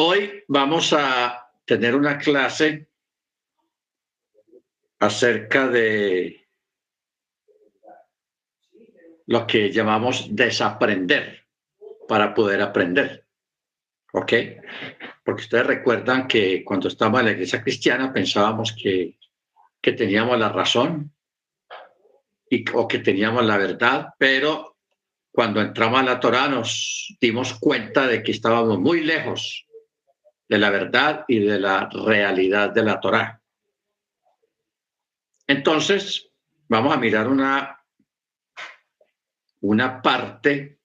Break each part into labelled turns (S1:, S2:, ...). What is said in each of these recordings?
S1: Hoy vamos a tener una clase acerca de lo que llamamos desaprender para poder aprender. ¿Ok? Porque ustedes recuerdan que cuando estábamos en la iglesia cristiana pensábamos que, que teníamos la razón y, o que teníamos la verdad, pero cuando entramos a la Torah nos dimos cuenta de que estábamos muy lejos de la verdad y de la realidad de la Torah. Entonces, vamos a mirar una, una parte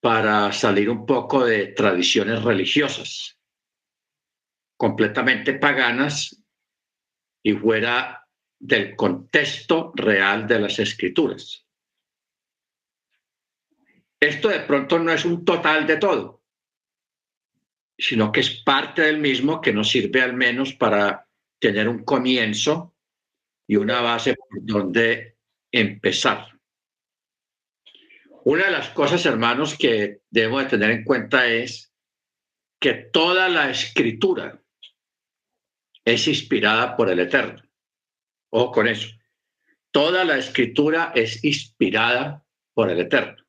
S1: para salir un poco de tradiciones religiosas completamente paganas y fuera del contexto real de las escrituras. Esto de pronto no es un total de todo, sino que es parte del mismo que nos sirve al menos para tener un comienzo y una base por donde empezar. Una de las cosas, hermanos, que debemos de tener en cuenta es que toda la escritura es inspirada por el Eterno. Ojo con eso. Toda la escritura es inspirada por el Eterno.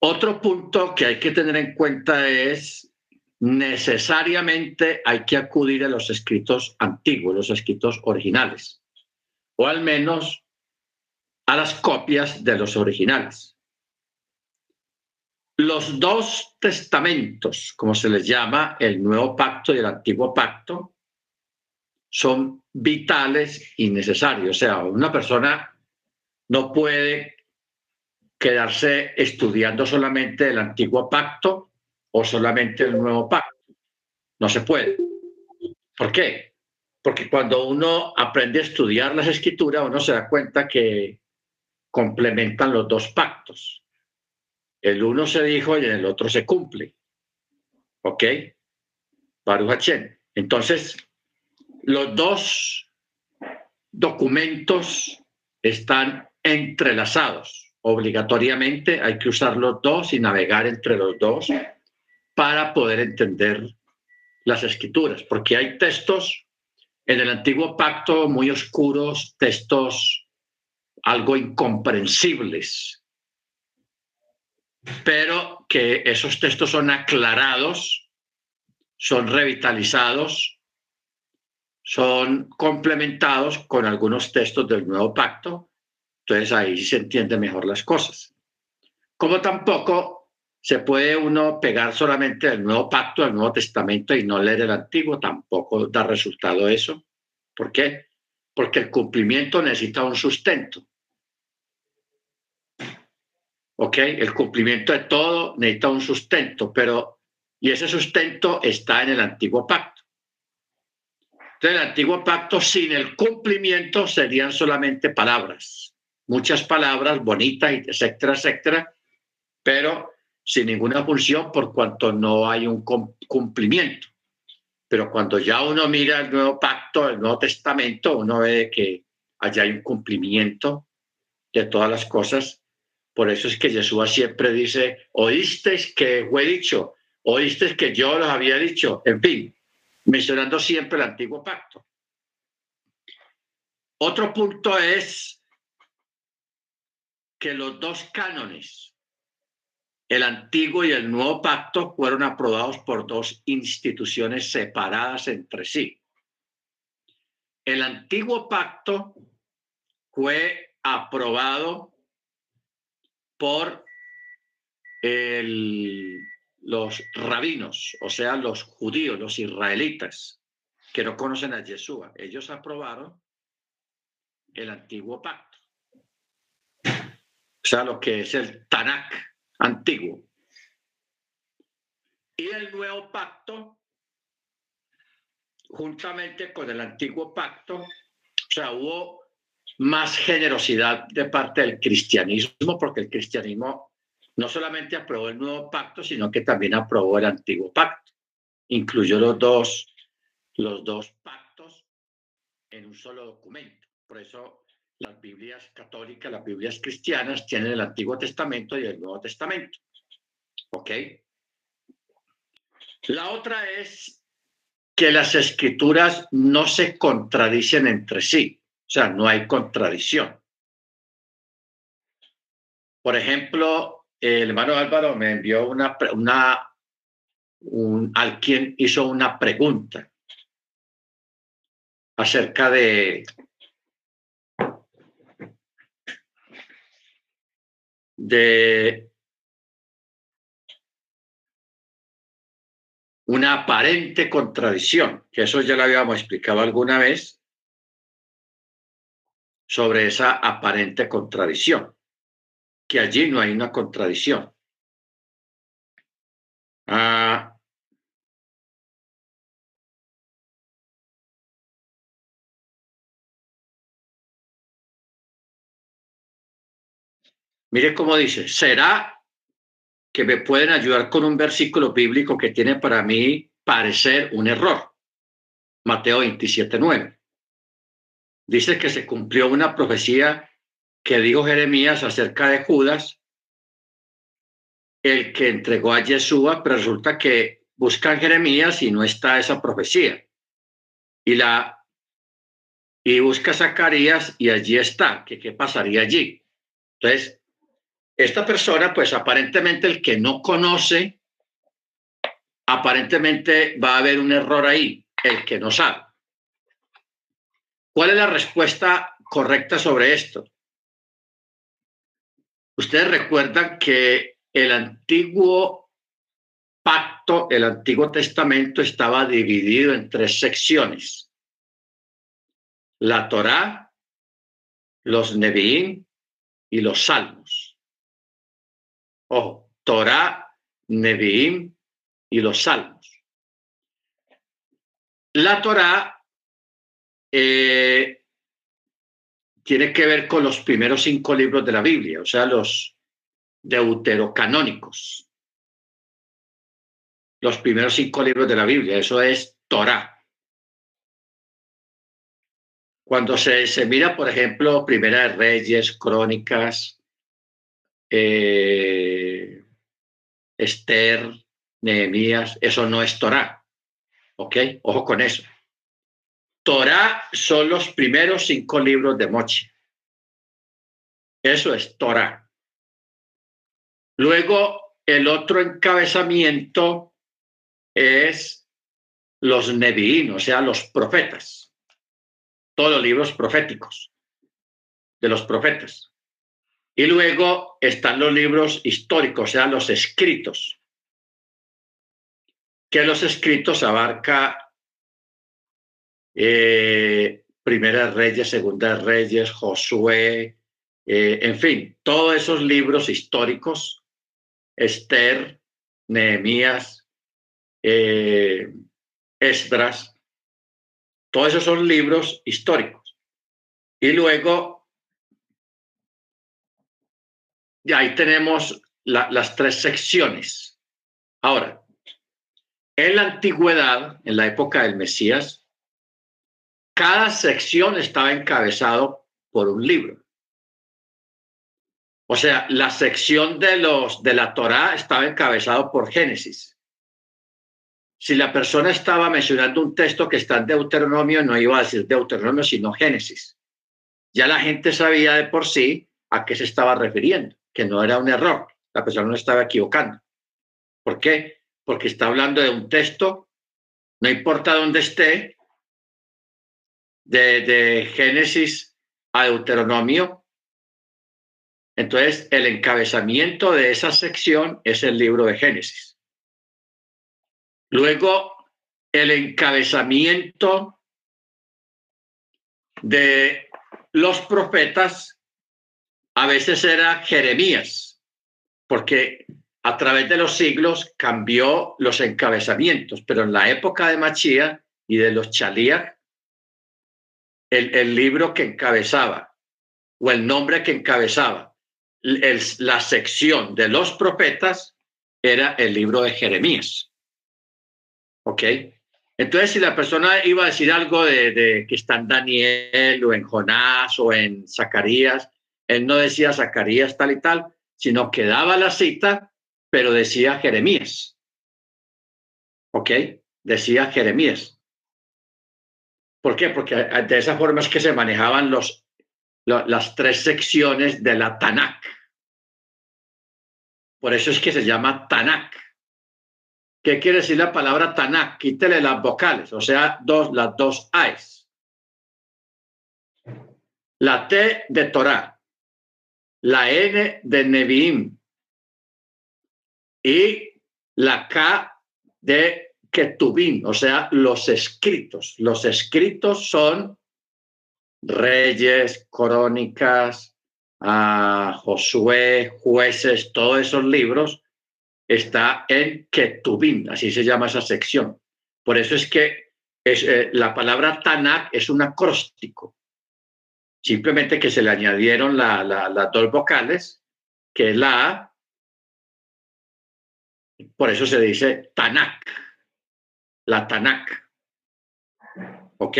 S1: Otro punto que hay que tener en cuenta es necesariamente hay que acudir a los escritos antiguos, los escritos originales, o al menos a las copias de los originales. Los dos testamentos, como se les llama, el Nuevo Pacto y el Antiguo Pacto, son vitales y necesarios. O sea, una persona no puede quedarse estudiando solamente el antiguo pacto o solamente el nuevo pacto. No se puede. ¿Por qué? Porque cuando uno aprende a estudiar las escrituras, uno se da cuenta que complementan los dos pactos. El uno se dijo y el otro se cumple. ¿Ok? Baruch Entonces, los dos documentos están entrelazados obligatoriamente hay que usar los dos y navegar entre los dos para poder entender las escrituras, porque hay textos en el antiguo pacto muy oscuros, textos algo incomprensibles, pero que esos textos son aclarados, son revitalizados, son complementados con algunos textos del nuevo pacto entonces ahí se entiende mejor las cosas. Como tampoco se puede uno pegar solamente al Nuevo Pacto, al Nuevo Testamento y no leer el Antiguo, tampoco da resultado eso. ¿Por qué? Porque el cumplimiento necesita un sustento. ¿Ok? El cumplimiento de todo necesita un sustento, pero y ese sustento está en el antiguo pacto. Entonces, el antiguo pacto sin el cumplimiento serían solamente palabras muchas palabras bonitas, etcétera, etcétera, pero sin ninguna función por cuanto no hay un cumplimiento. Pero cuando ya uno mira el nuevo pacto, el nuevo testamento, uno ve que allá hay un cumplimiento de todas las cosas. Por eso es que Jesús siempre dice, oísteis que fue dicho, oísteis que yo los había dicho, en fin, mencionando siempre el antiguo pacto. Otro punto es que los dos cánones, el antiguo y el nuevo pacto, fueron aprobados por dos instituciones separadas entre sí. El antiguo pacto fue aprobado por los rabinos, o sea, los judíos, los israelitas, que no conocen a Yeshua. Ellos aprobaron el antiguo pacto sea, lo que es el Tanakh antiguo. Y el nuevo pacto, juntamente con el antiguo pacto, o sea, hubo más generosidad de parte del cristianismo, porque el cristianismo no solamente aprobó el nuevo pacto, sino que también aprobó el antiguo pacto. Incluyó los dos, los dos pactos en un solo documento. Por eso las Biblias católicas, las Biblias cristianas tienen el Antiguo Testamento y el Nuevo Testamento. ¿Ok? La otra es que las escrituras no se contradicen entre sí, o sea, no hay contradicción. Por ejemplo, el hermano Álvaro me envió una, una un, alguien hizo una pregunta acerca de de una aparente contradicción, que eso ya lo habíamos explicado alguna vez, sobre esa aparente contradicción, que allí no hay una contradicción. Ah, mire cómo dice, será que me pueden ayudar con un versículo bíblico que tiene para mí parecer un error. Mateo 27, 9. Dice que se cumplió una profecía que dijo Jeremías acerca de Judas, el que entregó a Yeshua, pero resulta que buscan Jeremías y no está esa profecía. Y la y busca Zacarías y allí está, que qué pasaría allí. Entonces, esta persona, pues aparentemente el que no conoce, aparentemente va a haber un error ahí, el que no sabe. ¿Cuál es la respuesta correcta sobre esto? Ustedes recuerdan que el antiguo pacto, el antiguo testamento estaba dividido en tres secciones. La Torá, los Nevi'im y los Salmos. Ojo, Torah, Nevi'im y los Salmos. La Torah eh, tiene que ver con los primeros cinco libros de la Biblia, o sea, los deuterocanónicos. Los primeros cinco libros de la Biblia, eso es Torah. Cuando se, se mira, por ejemplo, Primera de Reyes, Crónicas, eh, Esther, Nehemías, eso no es Torah. ¿Ok? Ojo con eso. Torah son los primeros cinco libros de Mochi. Eso es Torah. Luego, el otro encabezamiento es los Nevi'im, o sea, los profetas. Todos los libros proféticos de los profetas. Y luego están los libros históricos, o sea, los escritos, que los escritos abarca eh, Primera Reyes, Segunda Reyes, Josué, eh, en fin, todos esos libros históricos, Esther, Nehemías, eh, Esdras, todos esos son libros históricos. Y luego Y ahí tenemos las tres secciones. Ahora, en la antigüedad, en la época del Mesías, cada sección estaba encabezado por un libro. O sea, la sección de los de la Torá estaba encabezado por Génesis. Si la persona estaba mencionando un texto que está en Deuteronomio, no iba a decir Deuteronomio, sino Génesis. Ya la gente sabía de por sí a qué se estaba refiriendo que no era un error, la persona no estaba equivocando. ¿Por qué? Porque está hablando de un texto, no importa dónde esté, de, de Génesis a Deuteronomio. Entonces, el encabezamiento de esa sección es el libro de Génesis. Luego, el encabezamiento de los profetas a veces era Jeremías, porque a través de los siglos cambió los encabezamientos, pero en la época de Machía y de los Chalías, el, libro que encabezaba o el nombre que encabezaba la sección de los profetas era el libro de Jeremías. ¿Ok? Entonces, si la persona iba a decir algo de, de que está en Daniel o en Jonás o en Zacarías, él no decía Zacarías tal y tal, sino que daba la cita pero decía Jeremías. ¿Ok? Decía Jeremías. ¿Por qué? Porque de esa forma es que se manejaban los, las tres secciones de la Tanakh. Por eso es que se llama Tanakh. ¿Qué quiere decir la palabra Tanakh? Quítele las vocales, o sea, dos, las dos A's. La T de Torah, la N de Nevi'im y la K de Ketubim, o sea, los escritos. Los escritos son Reyes, Crónicas, Josué, Jueces, todos esos libros, está en Ketubim, así se llama esa sección. Por eso es que es, eh, la palabra Tanakh es un acróstico, simplemente que se le añadieron las dos vocales, que es la A, por eso se dice Tanakh, la Tanakh. ¿Ok?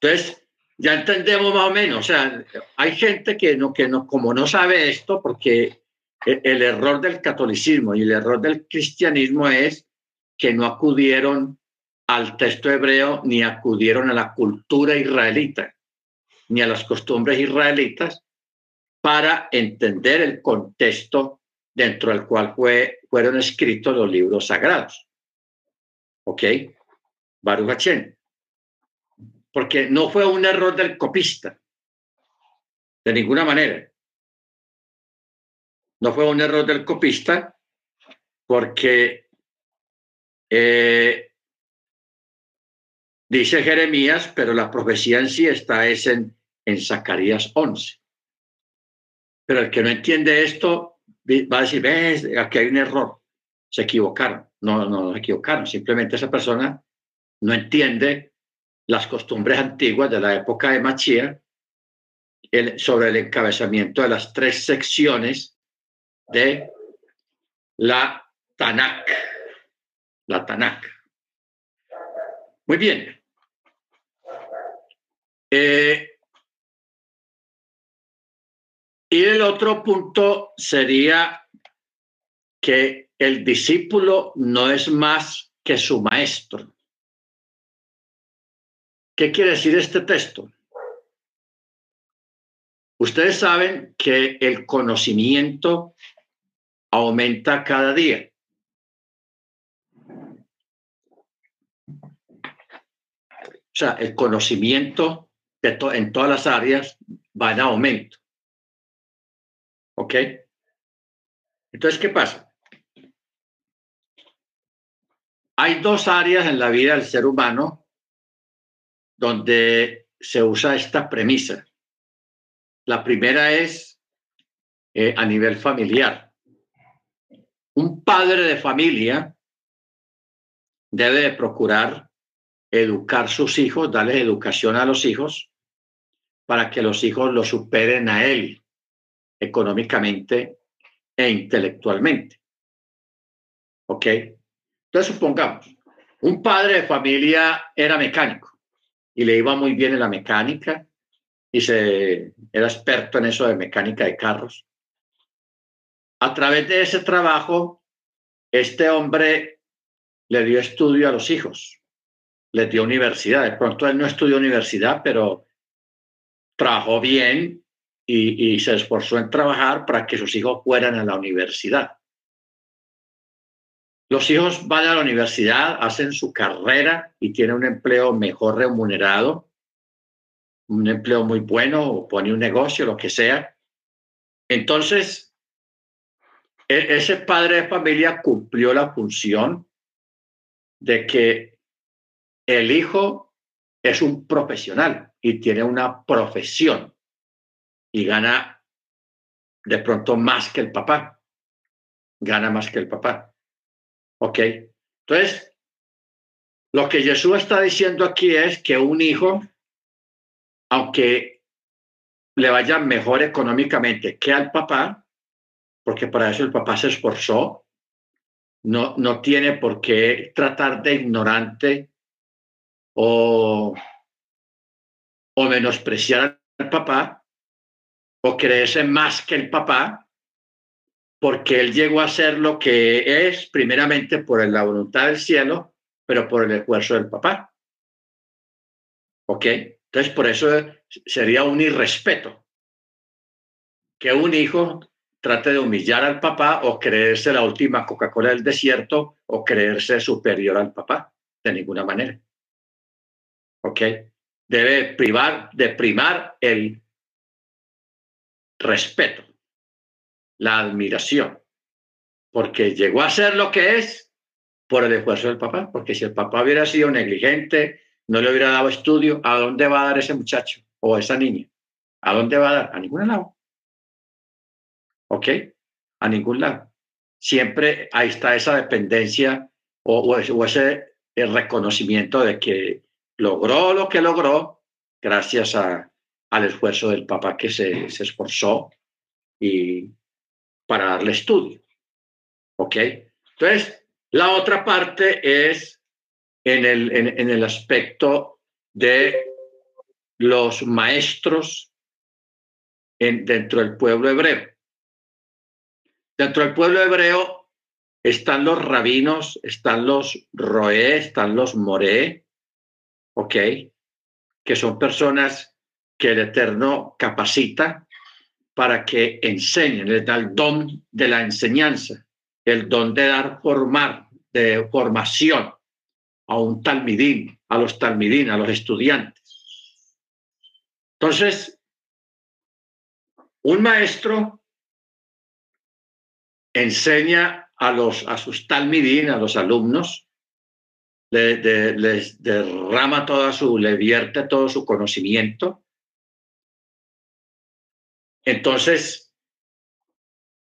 S1: Entonces, ya entendemos más o menos. O sea, hay gente que no, que no, como no sabe esto, porque el, el error del catolicismo y el error del cristianismo es que no acudieron al texto hebreo ni acudieron a la cultura israelita ni a las costumbres israelitas para entender el contexto dentro del cual fue, fueron escritos los libros sagrados. ¿Ok? Baruch Hachem porque no fue un error del copista, de ninguna manera. No fue un error del copista porque eh, dice Jeremías, pero la profecía en sí está es en, en Zacarías 11. Pero el que no entiende esto va a decir, ves, aquí hay un error, se equivocaron. No, no, no se equivocaron, simplemente esa persona no entiende las costumbres antiguas de la época de Machía sobre el encabezamiento de las tres secciones de la Tanakh. La Tanakh. Muy bien. Eh, y el otro punto sería que el discípulo no es más que su maestro. ¿Qué quiere decir este texto? Ustedes saben que el conocimiento aumenta cada día. O sea, el conocimiento en todas las áreas va en aumento. ¿Ok? Entonces, ¿qué pasa? Hay dos áreas en la vida del ser humano donde se usa esta premisa. La primera es eh, a nivel familiar. Un padre de familia debe de procurar educar sus hijos, darle educación a los hijos para que los hijos lo superen a él económicamente e intelectualmente. ¿Ok? Entonces supongamos, un padre de familia era mecánico y le iba muy bien en la mecánica y se era experto en eso de mecánica de carros. A través de ese trabajo, este hombre le dio estudio a los hijos, les dio universidad. De pronto él no estudió universidad, pero trabajó bien y, se esforzó en trabajar para que sus hijos fueran a la universidad. Los hijos van a la universidad, hacen su carrera y tienen un empleo mejor remunerado, un empleo muy bueno, o pone un negocio, lo que sea. Entonces, e-, ese padre de familia cumplió la función de que el hijo es un profesional y tiene una profesión y gana de pronto más que el papá, gana más que el papá. ¿Ok? Entonces, lo que Jesús está diciendo aquí es que un hijo, aunque le vaya mejor económicamente que al papá, porque para eso el papá se esforzó, no, no tiene por qué tratar de ignorante o, o menospreciar al papá o creerse más que el papá, porque él llegó a ser lo que es primeramente por la voluntad del cielo, pero por el esfuerzo del papá. ¿Ok? Entonces, por eso sería un irrespeto que un hijo trate de humillar al papá o creerse la última Coca-Cola del desierto o creerse superior al papá, de ninguna manera. ¿Ok? Debe privar, de primar el respeto, la admiración, porque llegó a ser lo que es por el esfuerzo del papá, porque si el papá hubiera sido negligente, no le hubiera dado estudio, ¿a dónde va a dar ese muchacho o esa niña? ¿A dónde va a dar? A ningún lado. ¿Ok? A ningún lado. Siempre ahí está esa dependencia o, ese reconocimiento de que logró lo que logró gracias al esfuerzo del papá que se, se esforzó y para darle estudio. ¿Ok? Entonces, la otra parte es en el, en el aspecto de los maestros en, dentro del pueblo hebreo. Dentro del pueblo hebreo están los rabinos, están los roé, están los moré, ¿ok? Que son personas que el Eterno capacita para que enseñen, les da el don de la enseñanza, el don de dar formar, de formación a un talmidín, a los talmidín, a los estudiantes. Entonces, un maestro enseña a, los, a sus talmidín, a los alumnos, les derrama toda su, le vierte todo su conocimiento. Entonces,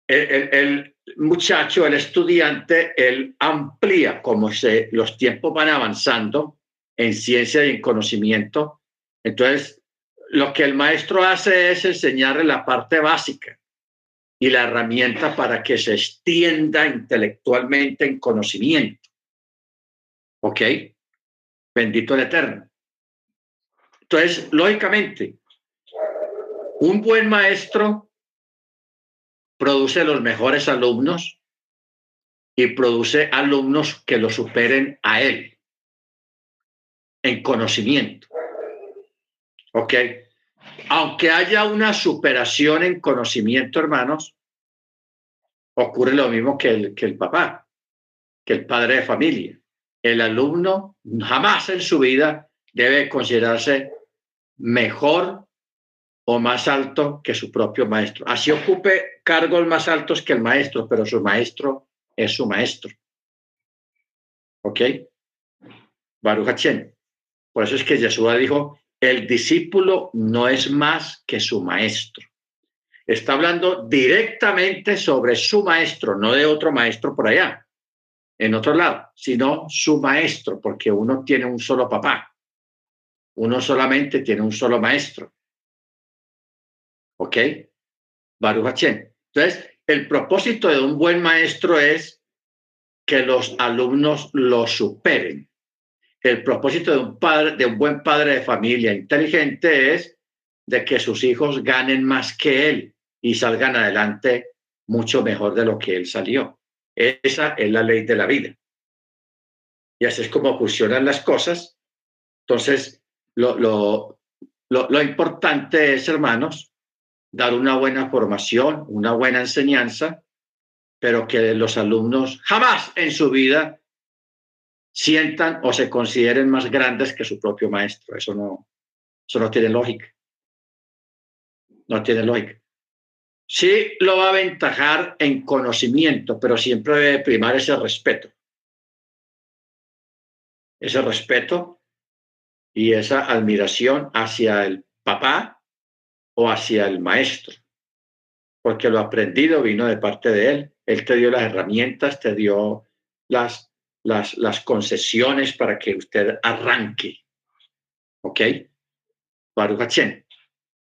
S1: el, muchacho, el estudiante, él amplía como se, los tiempos van avanzando en ciencia y en conocimiento. Entonces, lo que el maestro hace es enseñarle la parte básica y la herramienta para que se extienda intelectualmente en conocimiento. ¿Ok? Bendito el Eterno. Entonces, lógicamente, un buen maestro produce los mejores alumnos y produce alumnos que lo superen a él en conocimiento. ¿Ok? Aunque haya una superación en conocimiento, hermanos, ocurre lo mismo que el, que el papá, que el padre de familia. El alumno jamás en su vida debe considerarse mejor o más alto que su propio maestro. Así ocupe cargos más altos que el maestro, pero su maestro es su maestro. ¿Ok? Baruch Por eso es que Jesús dijo, el discípulo no es más que su maestro. Está hablando directamente sobre su maestro, no de otro maestro por allá, en otro lado, sino su maestro, porque uno tiene un solo papá. Uno solamente tiene un solo maestro. ¿Ok? Baruch Entonces, el propósito de un buen maestro es que los alumnos lo superen. El propósito de un padre, de un buen padre de familia inteligente es de que sus hijos ganen más que él y salgan adelante mucho mejor de lo que él salió. Esa es la ley de la vida. Y así es como funcionan las cosas. Entonces, lo, lo, lo importante es, hermanos, dar una buena formación, una buena enseñanza, pero que los alumnos jamás en su vida sientan o se consideren más grandes que su propio maestro. Eso no, eso no tiene lógica. No tiene lógica. Sí lo va a aventajar en conocimiento, pero siempre debe primar ese respeto. Ese respeto y esa admiración hacia el papá o hacia el maestro, porque lo aprendido vino de parte de él. Él te dio las herramientas, te dio las las, las concesiones para que usted arranque. ¿Ok? Baruch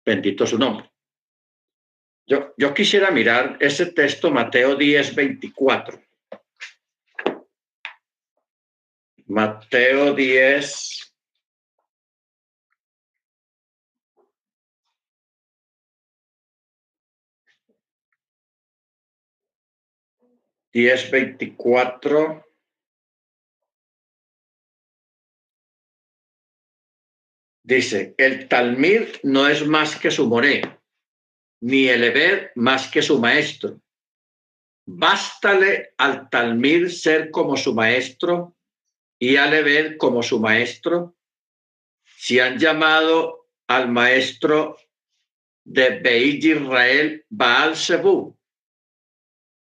S1: Bendito su nombre. Yo, yo quisiera mirar ese texto, Mateo 10, 24. Mateo 10, 10.24. Dice, el Talmir no es más que su moré, ni el Eber más que su maestro. Bástale al Talmir ser como su maestro y al Eber como su maestro. Si han llamado al maestro de Beit Israel Baal Zebú,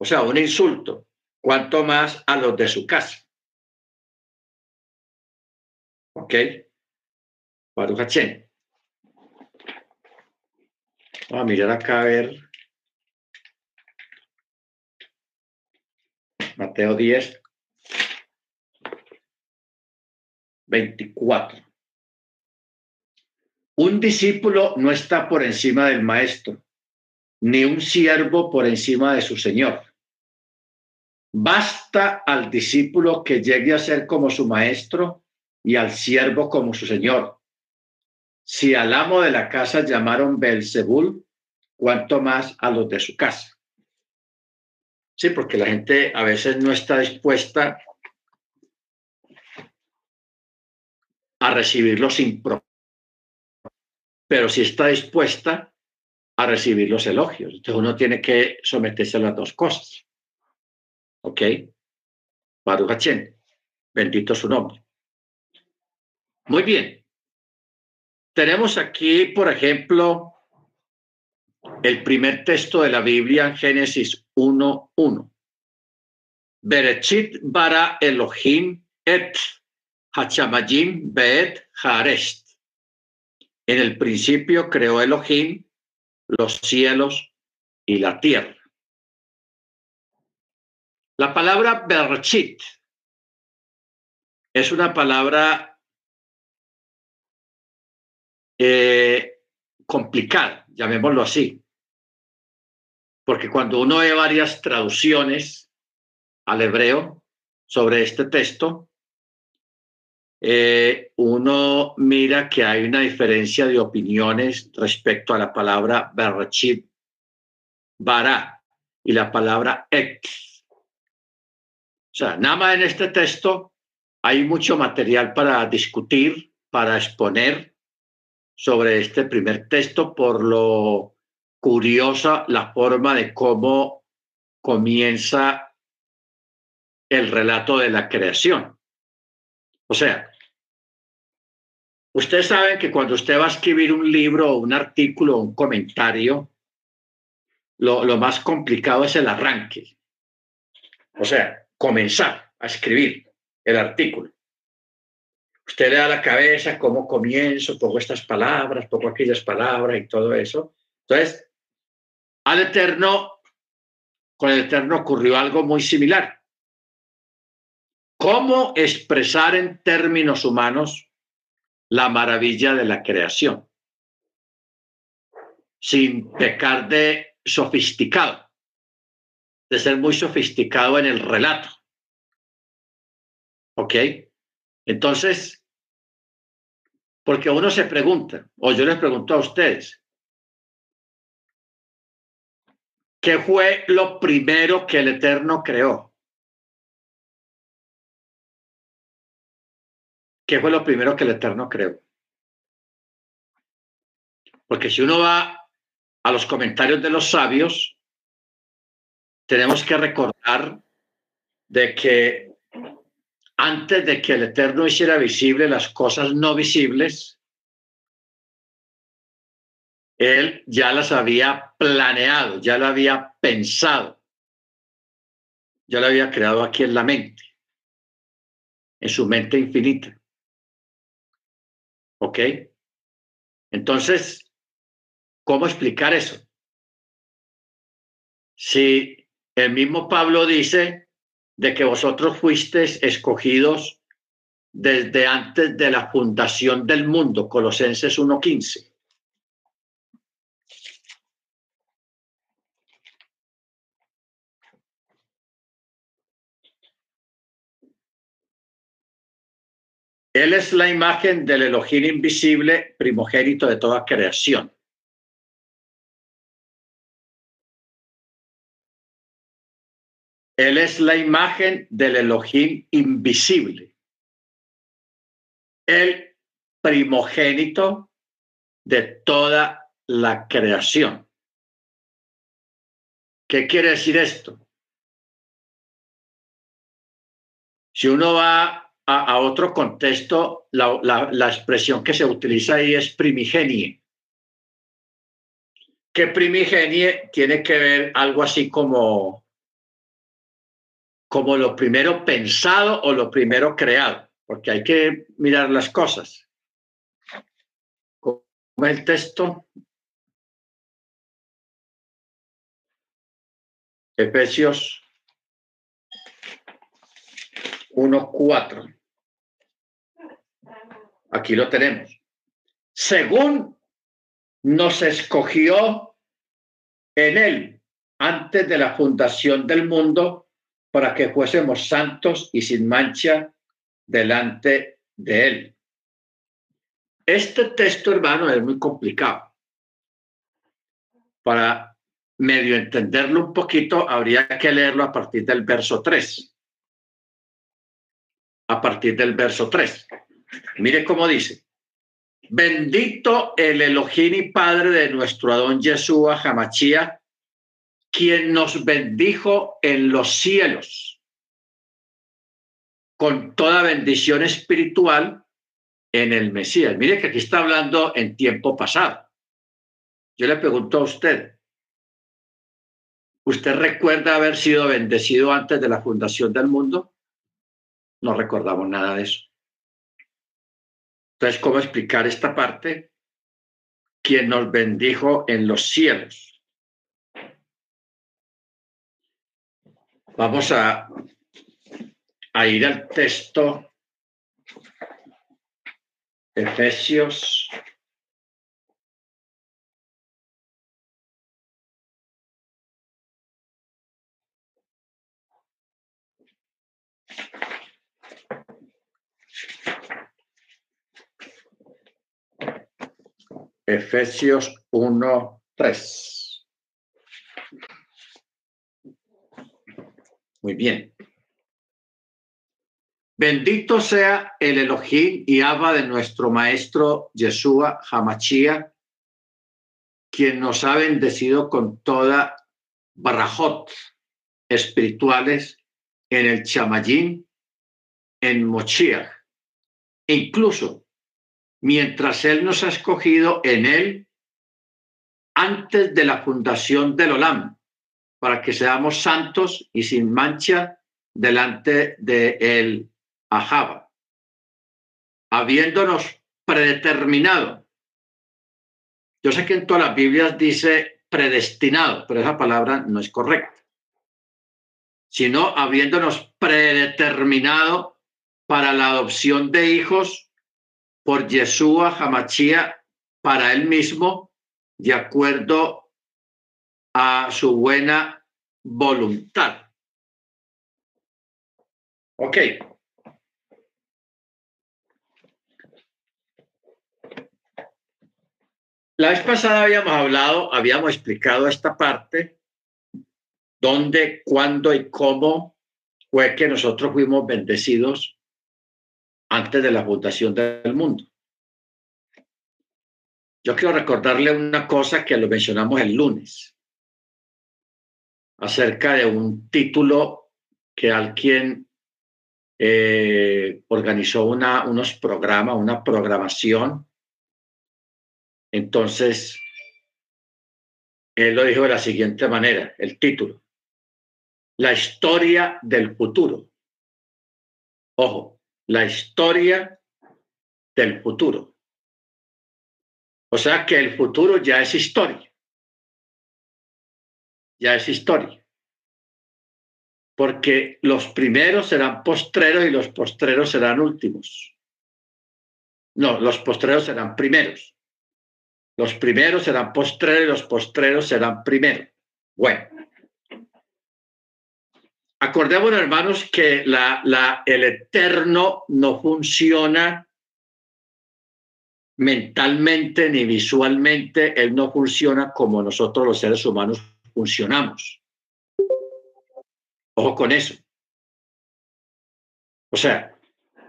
S1: o sea, un insulto, cuanto más a los de su casa. ¿Ok? Baruch Hashem. Vamos a mirar acá a ver. Mateo 10, 24. Un discípulo no está por encima del maestro, ni un siervo por encima de su señor. Basta al discípulo que llegue a ser como su maestro y al siervo como su señor. Si al amo de la casa llamaron Belzebul, cuanto más a los de su casa. Sí, porque la gente a veces no está dispuesta a recibir los impro, pero sí está dispuesta a recibir los elogios. Entonces uno tiene que someterse a las dos cosas. ¿Ok? Baruch Bendito su nombre. Muy bien. Tenemos aquí, por ejemplo, el primer texto de la Biblia, Génesis 1.1. Berechit bara Elohim et hachamayim beet harest. En el principio creó Elohim los cielos y la tierra. La palabra Berechit es una palabra eh, complicada, llamémoslo así. Porque cuando uno ve varias traducciones al hebreo sobre este texto, eh, uno mira que hay una diferencia de opiniones respecto a la palabra Berachit Bara y la palabra ex. O sea, nada más en este texto hay mucho material para discutir, para exponer, sobre este primer texto por lo curiosa la forma de cómo comienza el relato de la creación. O sea, ustedes saben que cuando usted va a escribir un libro, un artículo, un comentario, lo, lo más complicado es el arranque. O sea, comenzar a escribir el artículo. Usted le da la cabeza cómo comienzo, pongo estas palabras, pongo aquellas palabras y todo eso. Entonces, al Eterno, con el Eterno ocurrió algo muy similar. ¿Cómo expresar en términos humanos la maravilla de la creación? Sin pecar de sofisticado, de ser muy sofisticado en el relato. ¿Ok? Entonces, porque uno se pregunta, o yo les pregunto a ustedes, ¿qué fue lo primero que el Eterno creó? ¿Qué fue lo primero que el Eterno creó? Porque si uno va a los comentarios de los sabios, tenemos que recordar de que antes de que el Eterno hiciera visible las cosas no visibles, Él ya las había planeado, ya lo había pensado, ya lo había creado aquí en la mente, en su mente infinita. ¿Ok? Entonces, ¿cómo explicar eso? Si el mismo Pablo dice de que vosotros fuisteis escogidos desde antes de la fundación del mundo, Colosenses 1.15. Él es la imagen del Elohim invisible, primogénito de toda creación. Él es la imagen del Elohim invisible. El primogénito de toda la creación. ¿Qué quiere decir esto? Si uno va a, otro contexto, la, la, expresión que se utiliza ahí es primigenie. Que primigenie tiene que ver algo así como, como lo primero pensado o lo primero creado, porque hay que mirar las cosas. ¿Cómo es el texto? Efesios 1.4. Aquí lo tenemos. Según nos escogió en él antes de la fundación del mundo para que fuésemos santos y sin mancha delante de él. Este texto, hermano, es muy complicado. Para medio entenderlo un poquito, habría que leerlo a partir del verso 3 a partir del verso 3. Mire cómo dice, bendito el Elohim y Padre de nuestro Adón Yeshua quien nos bendijo en los cielos con toda bendición espiritual en el Mesías. Mire que aquí está hablando en tiempo pasado. Yo le pregunto a usted, ¿usted recuerda haber sido bendecido antes de la fundación del mundo? no recordamos nada de eso. Entonces, ¿cómo explicar esta parte? Quien nos bendijo en los cielos. Vamos a, a ir al texto Efesios Efesios 1, 3. Muy bien. Bendito sea el Elohim y Abba de nuestro maestro Yeshua Hamachía, quien nos ha bendecido con toda barajot espirituales en el Chamayín, en Mochiach, incluso mientras Él nos ha escogido en Él antes de la fundación del Olam, para que seamos santos y sin mancha delante de Él, Ahaba, habiéndonos predeterminado. Yo sé que en todas las Biblias dice predestinado, pero esa palabra no es correcta, sino habiéndonos predeterminado para la adopción de hijos por Yeshua Hamachía para él mismo, de acuerdo a su buena voluntad. Ok. La vez pasada habíamos hablado, habíamos explicado esta parte, dónde, cuándo y cómo fue que nosotros fuimos bendecidos antes de la fundación del mundo. Yo quiero recordarle una cosa que lo mencionamos el lunes, acerca de un título que alguien eh, organizó una, unos programas, una programación. Entonces, él lo dijo de la siguiente manera, el título, la historia del futuro. Ojo, la historia del futuro. O sea que el futuro ya es historia. Ya es historia. Porque los primeros serán postreros y los postreros serán últimos. No, los postreros serán primeros. Los primeros serán postreros y los postreros serán primeros. Bueno, Acordémonos, hermanos, que el eterno no funciona mentalmente ni visualmente, él no funciona como nosotros los seres humanos funcionamos. Ojo con eso. O sea,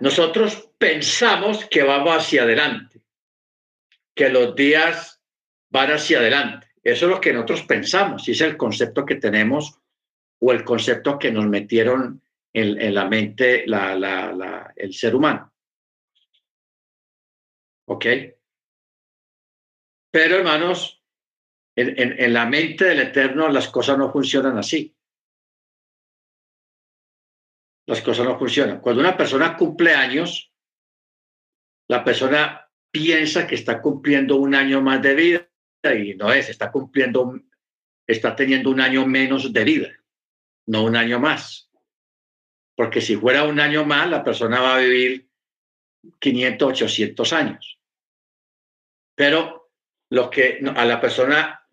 S1: nosotros pensamos que vamos hacia adelante, que los días van hacia adelante. Eso es lo que nosotros pensamos y es el concepto que tenemos o el concepto que nos metieron en, la mente el ser humano. ¿Ok? Pero hermanos, en, la mente del Eterno las cosas no funcionan así. Las cosas no funcionan. Cuando una persona cumple años, la persona piensa que está cumpliendo un año más de vida y no es, está cumpliendo, está teniendo un año menos de vida, no un año más. Porque si fuera un año más, la persona va a vivir 500, 800 años. Pero lo que a la persona,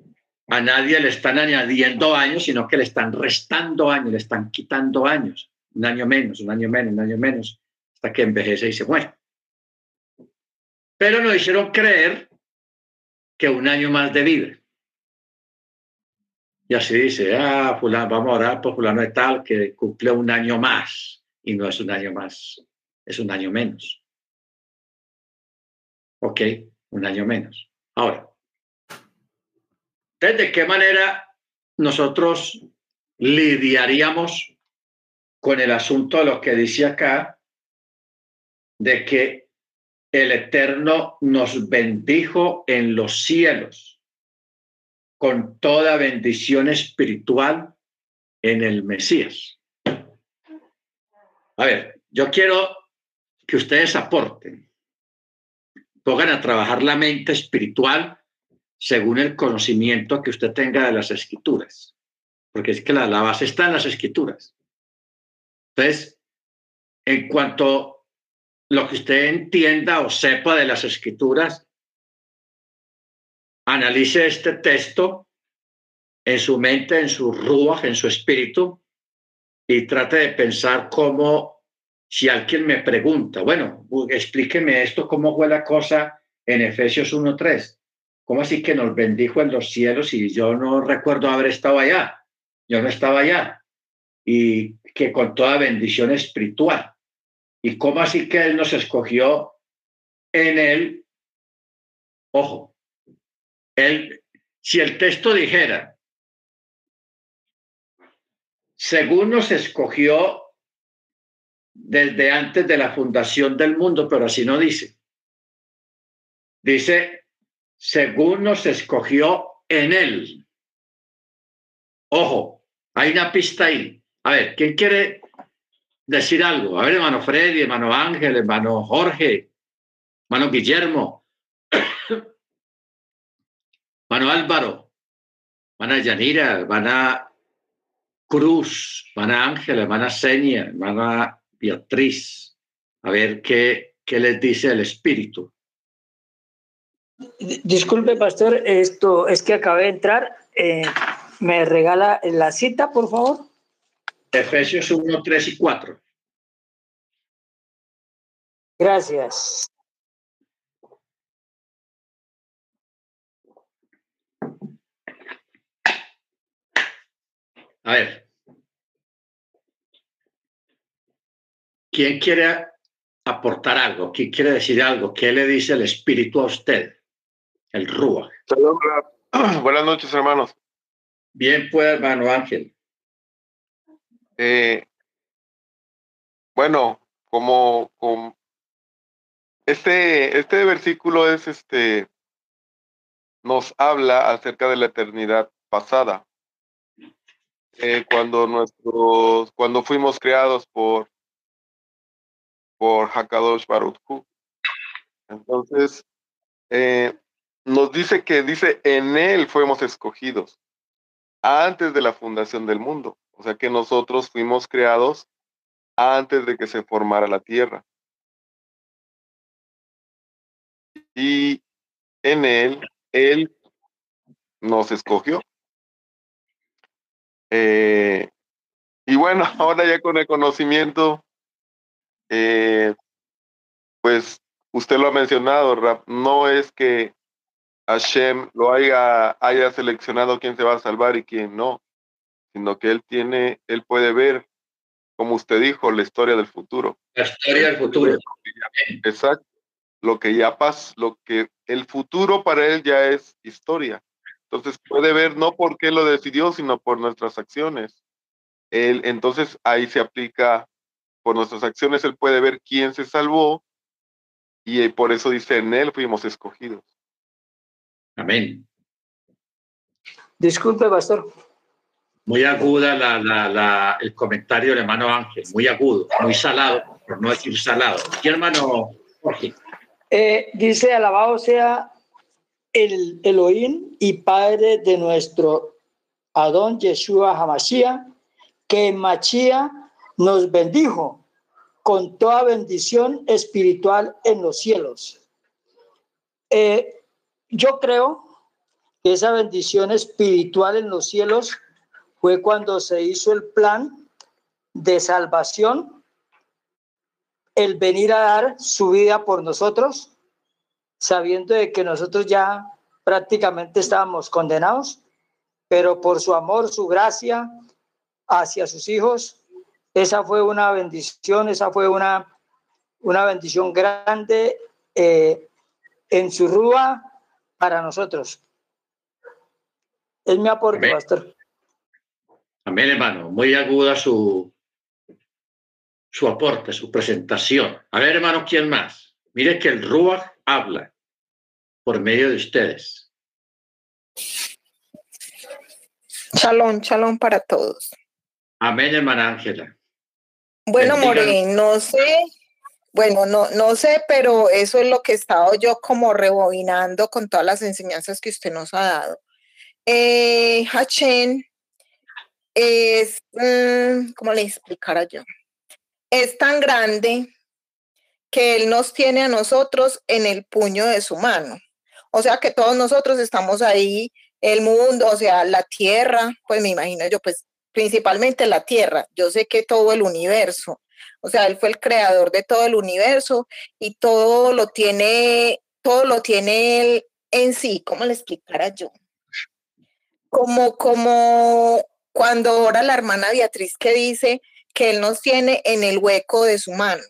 S1: a nadie le están añadiendo años, sino que le están restando años, le están quitando años, un año menos, un año menos, un año menos, hasta que envejece y se muere. Pero nos hicieron creer que un año más de vida. Y así dice, ah, fulano, vamos a orar por fulano de tal que cumple un año más. Y no es un año más, es un año menos. Ok, un año menos. Ahora, ¿de qué manera nosotros lidiaríamos con el asunto de lo que dice acá, de que el Eterno nos bendijo en los cielos con toda bendición espiritual en el Mesías. A ver, yo quiero que ustedes aporten, pongan a trabajar la mente espiritual según el conocimiento que usted tenga de las escrituras, porque es que la, la base está en las escrituras. Entonces, en cuanto lo que usted entienda o sepa de las escrituras, analice este texto en su mente, en su ruach, en su espíritu, y trate de pensar cómo, si alguien me pregunta, bueno, explíqueme esto, cómo fue la cosa en Efesios 1.3. ¿Cómo así que nos bendijo en los cielos y yo no recuerdo haber estado allá? Yo no estaba allá. Y que con toda bendición espiritual. ¿Y cómo así que Él nos escogió en Él? Ojo, él, si el texto dijera, según nos escogió desde antes de la fundación del mundo, pero así no dice. Dice, según nos escogió en Él. Ojo, hay una pista ahí. A ver, ¿quién quiere decir algo. A ver, hermano Freddy, hermano Ángel, hermano Jorge, hermano Guillermo, hermano Álvaro, hermana Yanira, hermana Cruz, hermana Ángel, hermana Seña, hermana Beatriz. A ver qué, qué les dice el Espíritu.
S2: Disculpe, pastor, esto es que acabé de entrar. Eh, ¿Me regala la cita, por favor?
S1: Efesios 1, 3 y 4.
S2: Gracias.
S1: A ver. ¿Quién quiere aportar algo? ¿Quién quiere decir algo? ¿Qué le dice el Espíritu a usted? El Rúa.
S3: Buenas noches, hermanos.
S1: Bien, pues, hermano Ángel.
S3: Eh, bueno, como, este, este versículo es este, nos habla acerca de la eternidad pasada. Eh, cuando nuestros, cuando fuimos creados por, por Hakadosh Baruch Entonces, eh, nos dice que dice, en él fuimos escogidos antes de la fundación del mundo. O sea que nosotros fuimos creados antes de que se formara la tierra. Y en él, él nos escogió. Eh, y bueno, ahora ya con el conocimiento, eh, pues usted lo ha mencionado, no es que Hashem lo haya, haya seleccionado quién se va a salvar y quién no, sino que Él tiene, Él puede ver, como usted dijo, la historia del futuro.
S1: La historia del futuro.
S3: Exacto. Lo que ya pasa, lo que el futuro para Él ya es historia. Entonces puede ver no por qué lo decidió, sino por nuestras acciones. Él, entonces ahí se aplica, por nuestras acciones, Él puede ver quién se salvó y por eso dice, en Él fuimos escogidos.
S1: Amén.
S2: Disculpe, pastor.
S1: Muy aguda la, la, la, el comentario del hermano Ángel, muy agudo, muy salado, por no decir salado. ¿Qué hermano Jorge?
S2: Eh, dice, alabado sea el Elohim y Padre de nuestro Adón Yeshua Hamashiach, que en Machía nos bendijo con toda bendición espiritual en los cielos. Eh, yo creo que esa bendición espiritual en los cielos fue cuando se hizo el plan de salvación, el venir a dar su vida por nosotros, sabiendo de que nosotros ya prácticamente estábamos condenados, pero por su amor, su gracia hacia sus hijos, esa fue una bendición, esa fue una, una bendición grande eh, en su rúa para nosotros. Es mi aporte,
S1: Amén.
S2: pastor.
S1: Amén, hermano. Muy aguda su, su aporte, su presentación. A ver, hermano, ¿quién más? Mire que el Ruach habla por medio de ustedes.
S4: Shalom, shalom para todos.
S1: Amén, hermana Ángela.
S4: Bueno,
S1: Bendiga.
S4: More, no sé, bueno, no, no sé, pero eso es lo que he estado yo como rebobinando con todas las enseñanzas que usted nos ha dado. Eh, es, mm, ¿cómo le explicara yo? Es tan grande que Él nos tiene a nosotros en el puño de su mano. O sea que todos nosotros estamos ahí, el mundo, o sea, la tierra, pues me imagino yo, pues principalmente la tierra. Yo sé que todo el universo, o sea, Él fue el creador de todo el universo y todo lo tiene, todo lo tiene Él en sí. ¿Cómo le explicara yo? Como, como cuando ora la hermana Beatriz que dice que Él nos tiene en el hueco de su mano.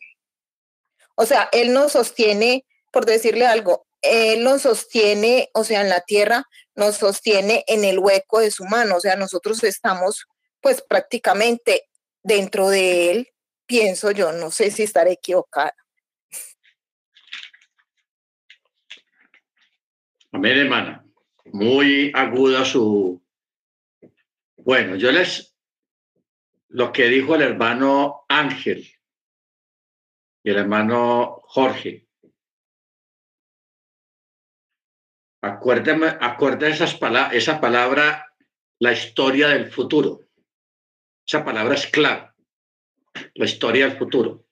S4: O sea, Él nos sostiene, por decirle algo, Él nos sostiene, o sea, en la tierra, nos sostiene en el hueco de su mano. O sea, nosotros estamos pues prácticamente dentro de Él, pienso yo, no sé si estaré equivocada.
S1: Amén, hermana. Muy aguda su... Bueno, yo les... Lo que dijo el hermano Ángel y el hermano Jorge. Acuérdeme, acuérdeme esas pala esa palabra, la historia del futuro. Esa palabra es clave. La historia del futuro.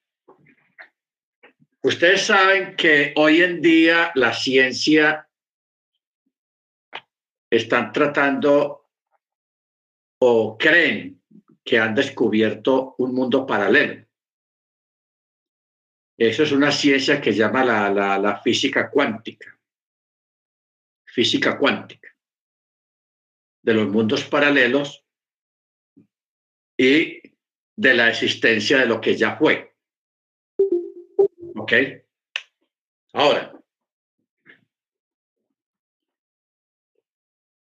S1: Ustedes saben que hoy en día la ciencia están tratando o creen que han descubierto un mundo paralelo. Eso es una ciencia que llama la, la, la física cuántica. Física cuántica. De los mundos paralelos y de la existencia de lo que ya fue. ¿Ok? Ahora,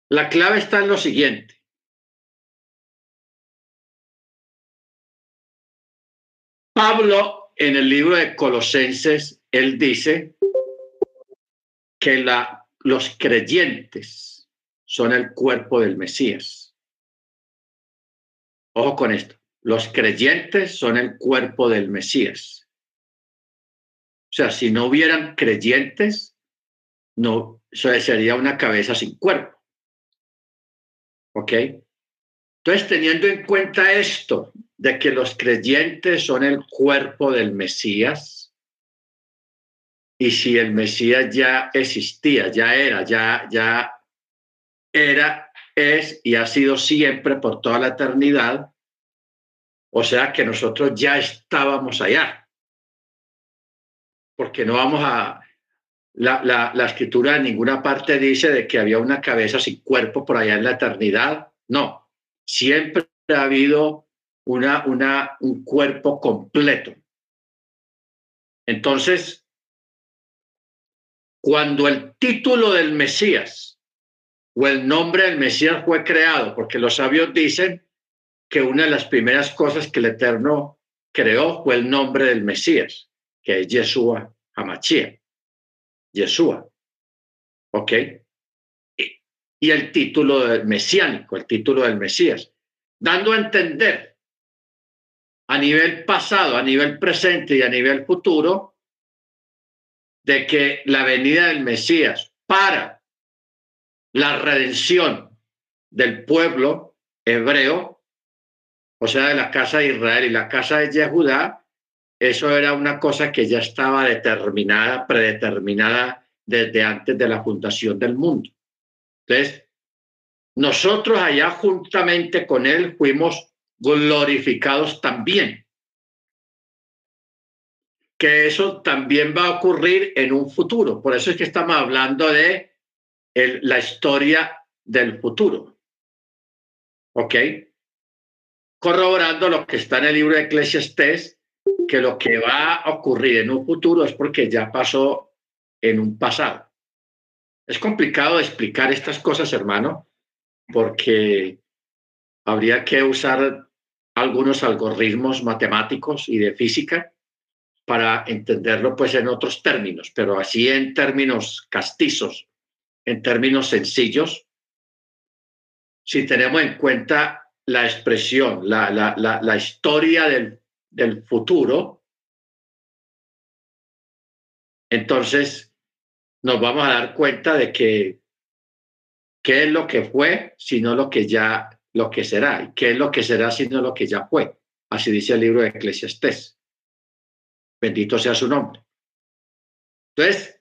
S1: la clave está en lo siguiente. Pablo, en el libro de Colosenses, él dice que la, los creyentes son el cuerpo del Mesías. Ojo con esto. Los creyentes son el cuerpo del Mesías. O sea, si no hubieran creyentes, no eso sería una cabeza sin cuerpo. ¿Ok? Entonces, teniendo en cuenta esto, de que los creyentes son el cuerpo del Mesías, y si el Mesías ya existía, ya era, ya, ya era, es y ha sido siempre por toda la eternidad, o sea que nosotros ya estábamos allá. Porque no vamos a... La, la, escritura en ninguna parte dice de que había una cabeza sin cuerpo por allá en la eternidad. No. siempre ha habido una, una, un cuerpo completo. Entonces, cuando el título del Mesías o el nombre del Mesías fue creado, porque los sabios dicen que una de las primeras cosas que el Eterno creó fue el nombre del Mesías, que es Yeshua Hamachia. Yeshua. ¿Ok? Y, el título del mesiánico, el título del Mesías, dando a entender a nivel pasado, a nivel presente y a nivel futuro, de que la venida del Mesías para la redención del pueblo hebreo, o sea, de la casa de Israel y la casa de Yehudá, eso era una cosa que ya estaba determinada, predeterminada desde antes de la fundación del mundo. Entonces, nosotros allá juntamente con él fuimos glorificados también. Que eso también va a ocurrir en un futuro. Por eso es que estamos hablando de la historia del futuro. ¿Ok? Corroborando lo que está en el libro de Eclesiastés, que lo que va a ocurrir en un futuro es porque ya pasó en un pasado. Es complicado explicar estas cosas, hermano, porque habría que usar algunos algoritmos matemáticos y de física para entenderlo pues en otros términos, pero así en términos castizos, en términos sencillos, si tenemos en cuenta la expresión, la, la, la, la historia del del futuro, entonces nos vamos a dar cuenta de que qué es lo que fue, sino lo que ya, lo que será, y qué es lo que será, sino lo que ya fue. Así dice el libro de Eclesiastés. Bendito sea su nombre. Entonces,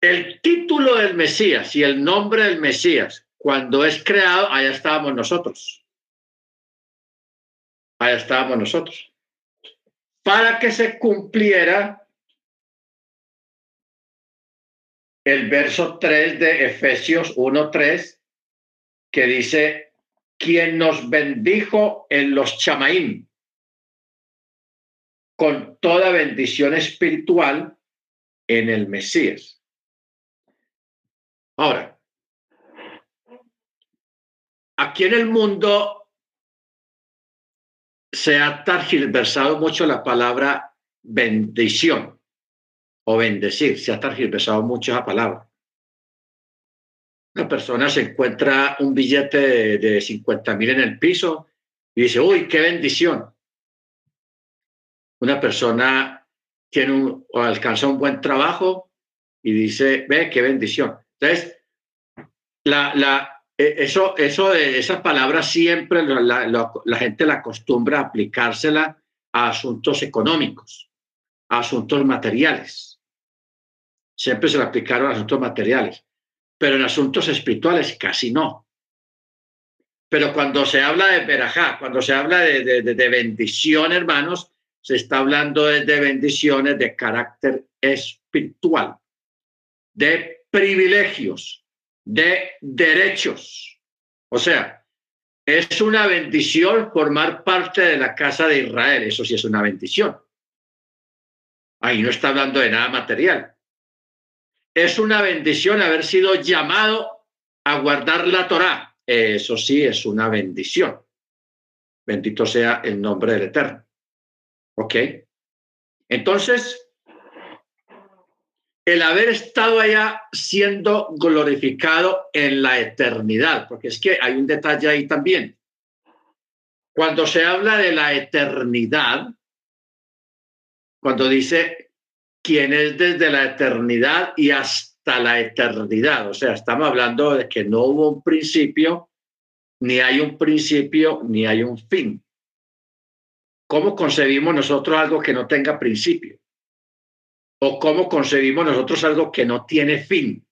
S1: el título del Mesías y el nombre del Mesías, cuando es creado, allá estábamos nosotros ahí estábamos nosotros. Para que se cumpliera el verso 3 de Efesios 1.3, que dice, quien nos bendijo en los chamaín con toda bendición espiritual en el Mesías. Ahora, aquí en el mundo se ha targiversado mucho la palabra bendición o bendecir, se ha targiversado mucho esa palabra. Una persona se encuentra un billete de, 50 mil en el piso y dice, uy, qué bendición. Una persona tiene un, o alcanza un buen trabajo y dice, ve, qué bendición. Entonces, la, la, eso, eso, esa palabra siempre la, gente la acostumbra a aplicársela a asuntos económicos, a asuntos materiales. Siempre se la aplicaron a asuntos materiales, pero en asuntos espirituales casi no. Pero cuando se habla de verajá, cuando se habla de, de, bendición, hermanos, se está hablando de bendiciones de carácter espiritual, de privilegios, de derechos. O sea, es una bendición formar parte de la casa de Israel. Eso sí es una bendición. Ahí no está hablando de nada material. Es una bendición haber sido llamado a guardar la Torá. Eso sí es una bendición. Bendito sea el nombre del Eterno. ¿Ok? Entonces, el haber estado allá siendo glorificado en la eternidad, porque es que hay un detalle ahí también. Cuando se habla de la eternidad, cuando dice quién es desde la eternidad y hasta la eternidad, o sea, estamos hablando de que no hubo un principio, ni hay un principio, ni hay un fin. ¿Cómo concebimos nosotros algo que no tenga principio? O cómo concebimos nosotros algo que no tiene fin.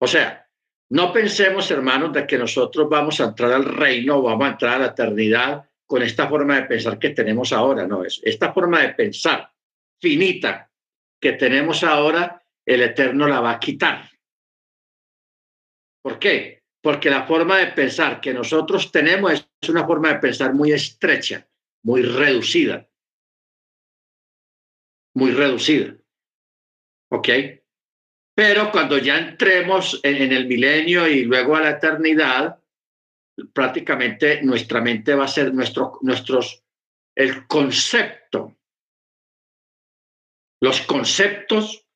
S1: O sea, no pensemos, hermanos, de que nosotros vamos a entrar al reino o vamos a entrar a la eternidad con esta forma de pensar que tenemos ahora. No, es esta forma de pensar finita que tenemos ahora, el Eterno la va a quitar. ¿Por qué? porque la forma de pensar que nosotros tenemos es una forma de pensar muy estrecha, muy reducida. Muy reducida. ¿Ok? Pero cuando ya entremos en, el milenio y luego a la eternidad, prácticamente nuestra mente va a ser nuestro, nuestros, el concepto, los conceptos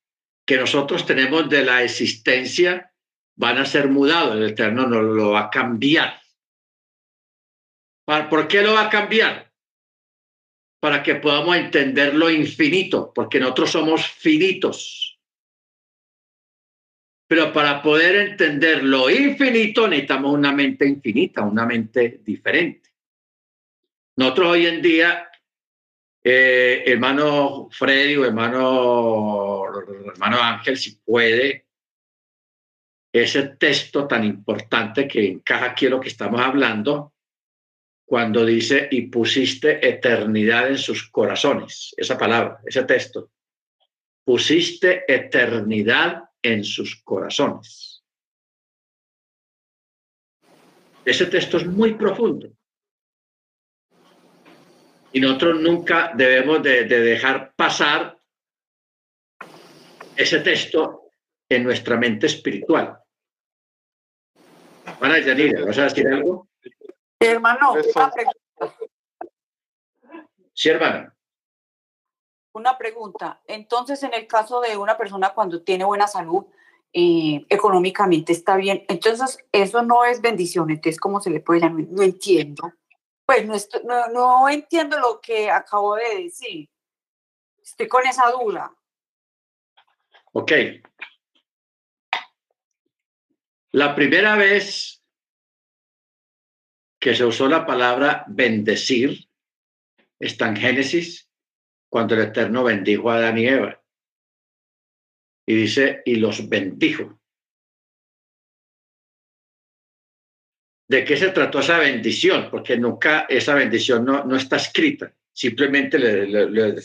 S1: que nosotros tenemos de la existencia van a ser mudados, el Eterno no lo va a cambiar. ¿Por qué lo va a cambiar? Para que podamos entender lo infinito, porque nosotros somos finitos. Pero para poder entender lo infinito necesitamos una mente infinita, una mente diferente. Nosotros hoy en día, eh, hermano Freddy o hermano, hermano Ángel, si puede, ese texto tan importante que encaja aquí en lo que estamos hablando, cuando dice, y pusiste eternidad en sus corazones, esa palabra, ese texto, pusiste eternidad en sus corazones. Ese texto es muy profundo. Y nosotros nunca debemos de, dejar pasar ese texto en nuestra mente espiritual. Para Yanira, ¿vas a decir algo?
S5: Hermano, una pregunta.
S1: Sí, hermano.
S5: Una pregunta. Entonces, en el caso de una persona cuando tiene buena salud, eh, económicamente está bien, entonces eso no es bendición. Entonces, ¿cómo se le puede llamar? No entiendo. Pues no, no, entiendo lo que acabo de decir. Estoy con esa duda.
S1: Ok. La primera vez que se usó la palabra bendecir está en Génesis cuando el Eterno bendijo a Adán y Eva. Y dice, y los bendijo. ¿De qué se trató esa bendición? Porque nunca esa bendición no, no está escrita. Simplemente le,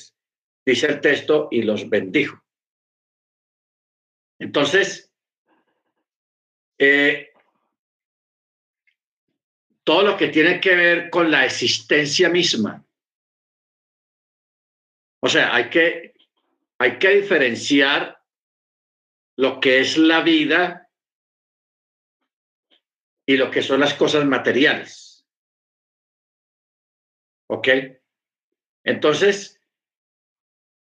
S1: dice el texto y los bendijo. Entonces, eh, todo lo que tiene que ver con la existencia misma o sea, hay que, hay que diferenciar lo que es la vida y lo que son las cosas materiales. ¿Ok? Entonces,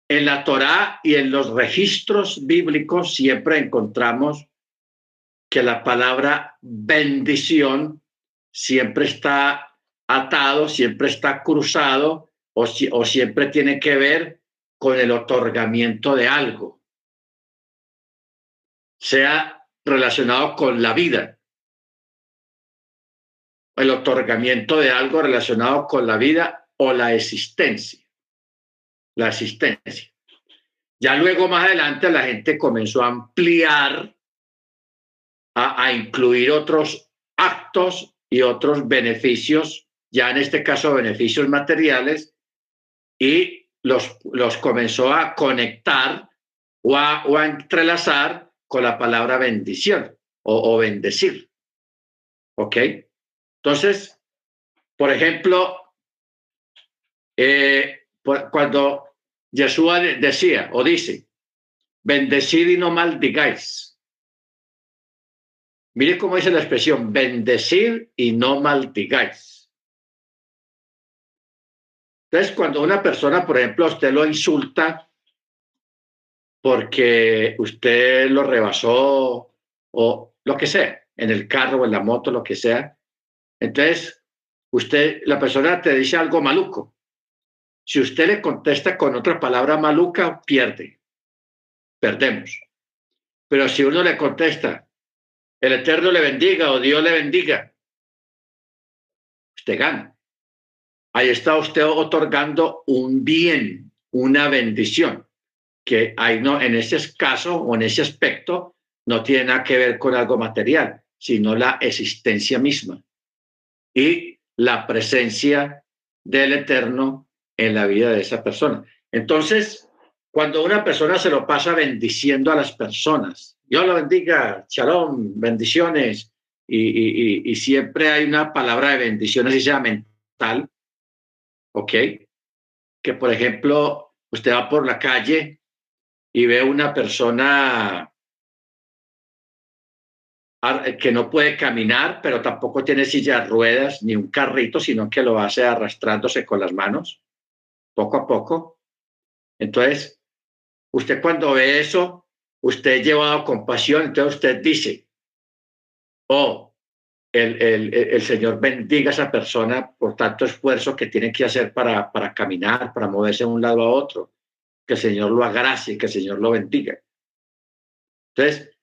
S1: en la Torá y en los registros bíblicos siempre encontramos que la palabra bendición siempre está atado, siempre está cruzado o, siempre tiene que ver con el otorgamiento de algo, sea relacionado con la vida, el otorgamiento de algo relacionado con la vida o la existencia, la existencia. Ya luego más adelante la gente comenzó a ampliar, a, a incluir otros actos y otros beneficios, ya en este caso beneficios materiales, y los, los comenzó a conectar o a, o entrelazar con la palabra bendición o, bendecir. ¿Ok? Entonces, por ejemplo, eh, cuando Yeshua decía o dice, bendecid y no maldigáis. Mire cómo dice la expresión, bendecir y no maldigáis. Entonces, cuando una persona, por ejemplo, usted lo insulta porque usted lo rebasó o lo que sea, en el carro o en la moto, lo que sea, entonces usted, la persona te dice algo maluco. Si usted le contesta con otra palabra maluca, pierde. Perdemos. Pero si uno le contesta, el Eterno le bendiga o Dios le bendiga, usted gana. Ahí está usted otorgando un bien, una bendición, que ahí no, en ese caso o en ese aspecto no tiene nada que ver con algo material, sino la existencia misma y la presencia del Eterno en la vida de esa persona. Entonces, cuando una persona se lo pasa bendiciendo a las personas, Dios lo bendiga, shalom, bendiciones, y, y, siempre hay una palabra de bendición, así sea mental, ¿ok? Que por ejemplo, usted va por la calle y ve una persona que no puede caminar, pero tampoco tiene silla de ruedas ni un carrito, sino que lo hace arrastrándose con las manos, poco a poco. Entonces, usted cuando ve eso, usted llevado compasión, entonces usted dice, oh, el, el, el, Señor bendiga a esa persona por tanto esfuerzo que tiene que hacer para, para caminar, para moverse de un lado a otro. Que el Señor lo agracie, que el Señor lo bendiga. Entonces,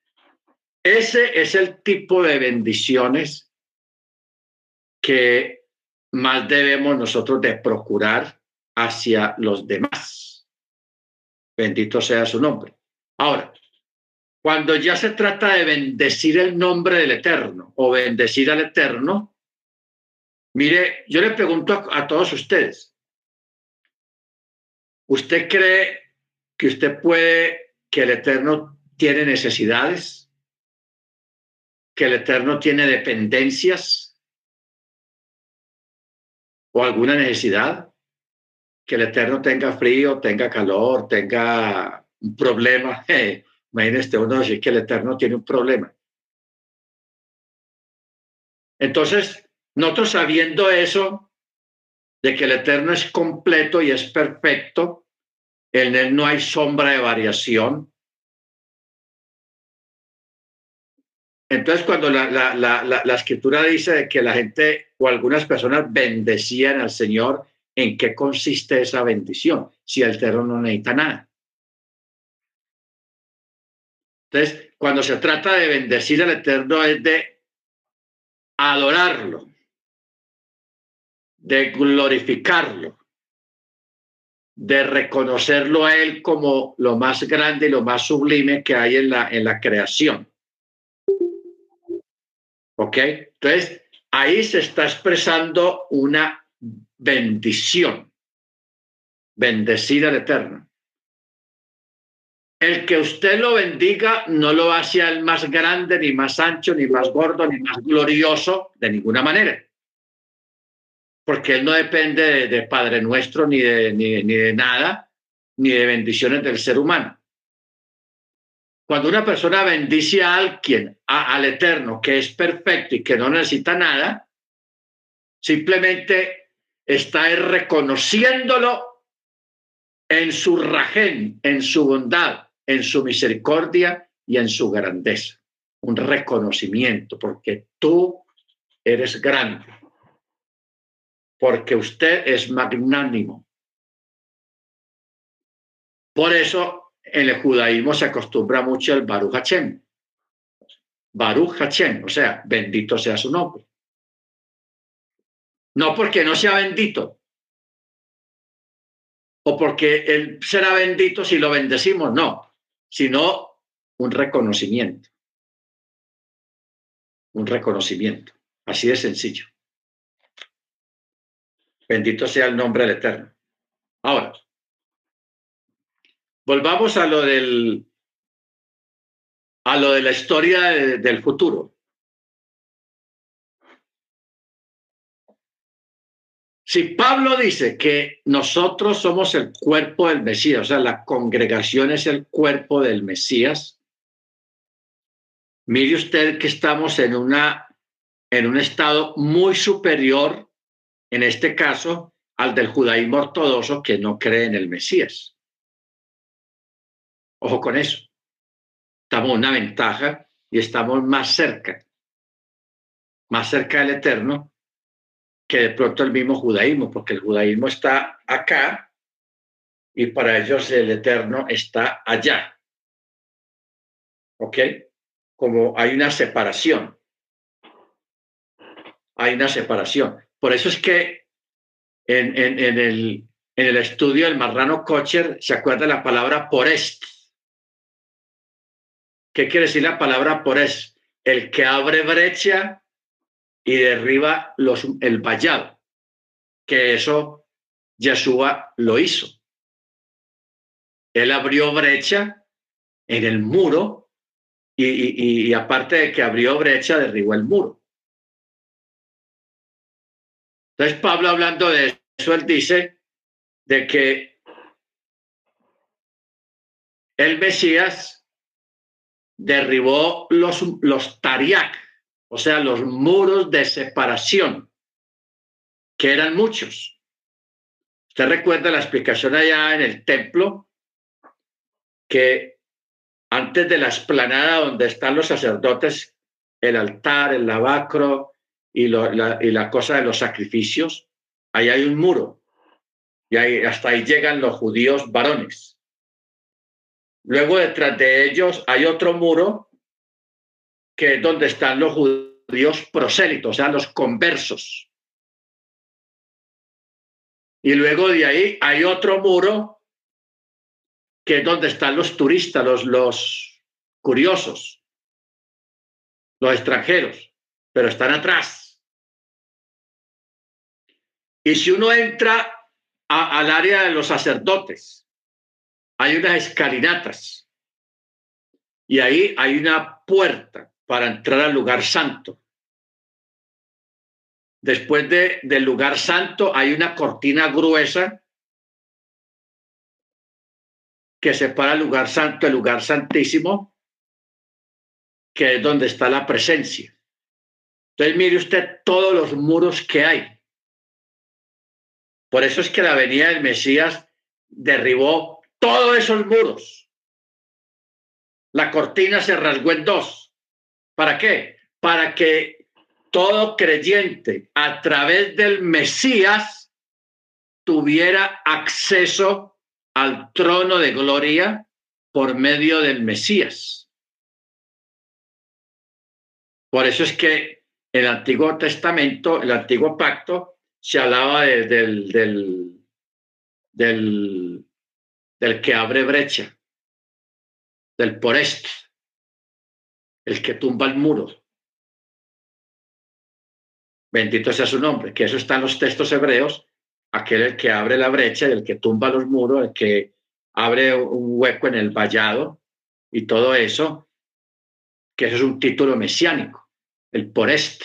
S1: ese es el tipo de bendiciones que más debemos nosotros de procurar hacia los demás. Bendito sea su nombre. Ahora, cuando ya se trata de bendecir el nombre del Eterno o bendecir al Eterno, mire, yo le pregunto a, todos ustedes, ¿usted cree que usted puede, que el Eterno tiene necesidades? ¿Que el Eterno tiene dependencias? ¿O alguna necesidad? ¿Que el Eterno tenga frío, tenga calor, tenga un problema? Imagínese uno decir que el Eterno tiene un problema. Entonces, nosotros sabiendo eso, de que el Eterno es completo y es perfecto, en él no hay sombra de variación. Entonces, cuando la, la, la, la, escritura dice que la gente o algunas personas bendecían al Señor, ¿en qué consiste esa bendición? Si el Eterno no necesita nada. Entonces, cuando se trata de bendecir al Eterno es de adorarlo, de glorificarlo, de reconocerlo a Él como lo más grande y lo más sublime que hay en la, en la creación. ¿Ok? Entonces, ahí se está expresando una bendición, bendecir al Eterno. El que usted lo bendiga no lo hace el más grande, ni más ancho, ni más gordo, ni más glorioso, de ninguna manera. Porque Él no depende de, Padre Nuestro, ni de, ni, de nada, ni de bendiciones del ser humano. Cuando una persona bendice a alguien, al Eterno, que es perfecto y que no necesita nada, simplemente está reconociéndolo en su rajén, en su bondad, en su misericordia y en su grandeza. Un reconocimiento, porque tú eres grande, porque usted es magnánimo. Por eso en el judaísmo se acostumbra mucho el Baruch Hashem. Baruch Hashem, o sea, bendito sea su nombre. No porque no sea bendito, o porque Él será bendito si lo bendecimos, no, sino un reconocimiento. Un reconocimiento. Así de sencillo. Bendito sea el nombre del Eterno. Ahora, volvamos a lo del a lo de la historia del futuro. Si Pablo dice que nosotros somos el cuerpo del Mesías, o sea, la congregación es el cuerpo del Mesías, mire usted que estamos en, una, en un estado muy superior, en este caso, al del judaísmo ortodoxo que no cree en el Mesías. Ojo con eso. Estamos en una ventaja y estamos más cerca, más cerca del Eterno que de pronto el mismo judaísmo, porque el judaísmo está acá y para ellos el eterno está allá. ¿Ok? Como hay una separación. Hay una separación. Por eso es que en, en, el, en el estudio del marrano Kocher se acuerda la palabra porest. ¿Qué quiere decir la palabra porest? El que abre brecha y derriba los, el vallado, que eso Yeshua lo hizo. Él abrió brecha en el muro y, aparte de que abrió brecha, derribó el muro. Entonces Pablo hablando de eso, él dice de que el Mesías derribó los, los tariak, o sea, los muros de separación, que eran muchos. Usted recuerda la explicación allá en el templo, que antes de la esplanada donde están los sacerdotes, el altar, el lavacro y, la, y la cosa de los sacrificios, ahí hay un muro. Y hasta ahí llegan los judíos varones. Luego detrás de ellos hay otro muro que es donde están los judíos prosélitos, o sea, los conversos. Y luego de ahí hay otro muro que es donde están los turistas, los, los curiosos, los extranjeros, pero están atrás. Y si uno entra al área de los sacerdotes, hay unas escalinatas. Y ahí hay una puerta para entrar al lugar santo. Después de, del lugar santo hay una cortina gruesa que separa el lugar santo del lugar santísimo, que es donde está la presencia. Entonces mire usted todos los muros que hay. Por eso es que la venida del Mesías derribó todos esos muros. La cortina se rasgó en dos. ¿Para qué? Para que todo creyente a través del Mesías tuviera acceso al trono de gloria por medio del Mesías. Por eso es que el Antiguo Testamento, el Antiguo Pacto, se hablaba del, del, del, del que abre brecha, del porest, el que tumba el muro. Bendito sea su nombre, que eso está en los textos hebreos, aquel el que abre la brecha, el que tumba los muros, el que abre un hueco en el vallado y todo eso, que eso es un título mesiánico, el por este,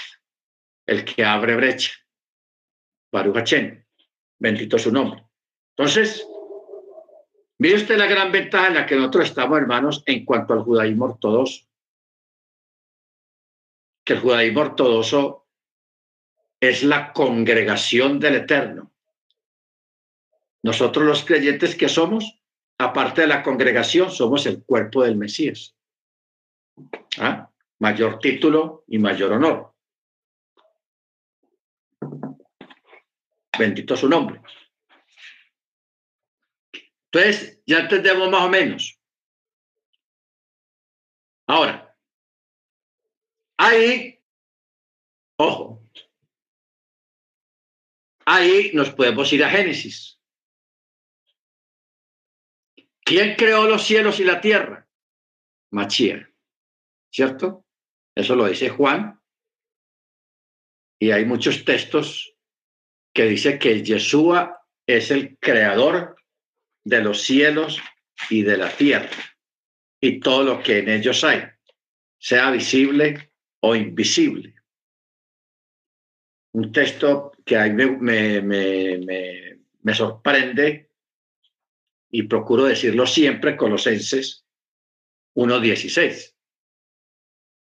S1: el que abre brecha. Baruch Hashem, bendito su nombre. Entonces, mire usted la gran ventaja en la que nosotros estamos, hermanos, en cuanto al judaísmo ortodoxo. El judaísmo ortodoxo es la congregación del Eterno. Nosotros los creyentes que somos, aparte de la congregación, somos el cuerpo del Mesías. ¿Ah? Mayor título y mayor honor. Bendito su nombre. Entonces, ya entendemos más o menos. Ahora, ahí, ojo, ahí nos podemos ir a Génesis. ¿Quién creó los cielos y la tierra? Machía, ¿cierto? Eso lo dice Juan. Y hay muchos textos que dice que Yeshua es el creador de los cielos y de la tierra y todo lo que en ellos hay, sea visible o invisible un texto que me, sorprende y procuro decirlo siempre, Colosenses 1.16.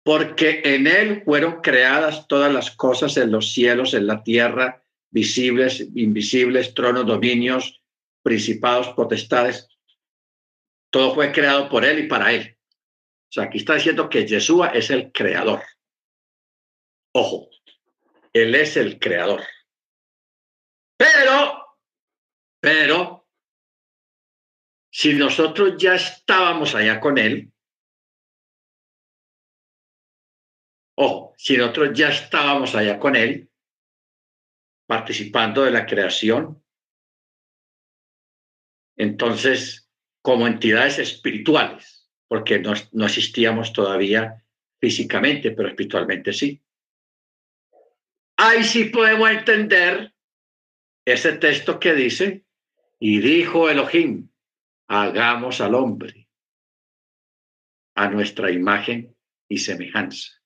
S1: Porque en él fueron creadas todas las cosas en los cielos, en la tierra, visibles, invisibles, tronos, dominios, principados, potestades. Todo fue creado por él y para él. O sea, aquí está diciendo que Yeshua es el creador. Ojo, él es el creador. Pero, pero, si nosotros ya estábamos allá con Él, ojo, si nosotros ya estábamos allá con Él, participando de la creación, entonces, como entidades espirituales, porque no, no existíamos todavía físicamente, pero espiritualmente sí. Ahí sí podemos entender ese texto que dice, y dijo Elohim, hagamos al hombre a nuestra imagen y semejanza.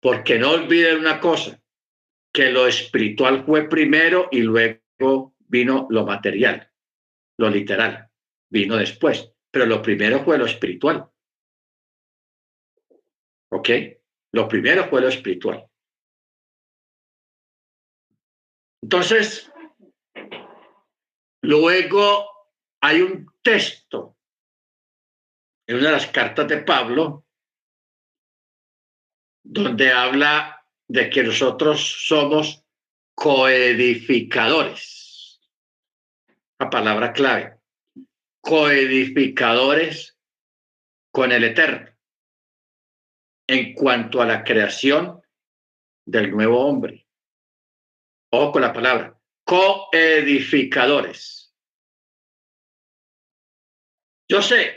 S1: Porque no olviden una cosa, que lo espiritual fue primero y luego vino lo material, lo literal, vino después, pero lo primero fue lo espiritual. ¿Ok? Lo primero fue lo espiritual. Entonces, luego hay un texto en una de las cartas de Pablo donde habla de que nosotros somos coedificadores. La palabra clave. Coedificadores con el Eterno en cuanto a la creación del nuevo hombre. O con la palabra, coedificadores. Yo sé,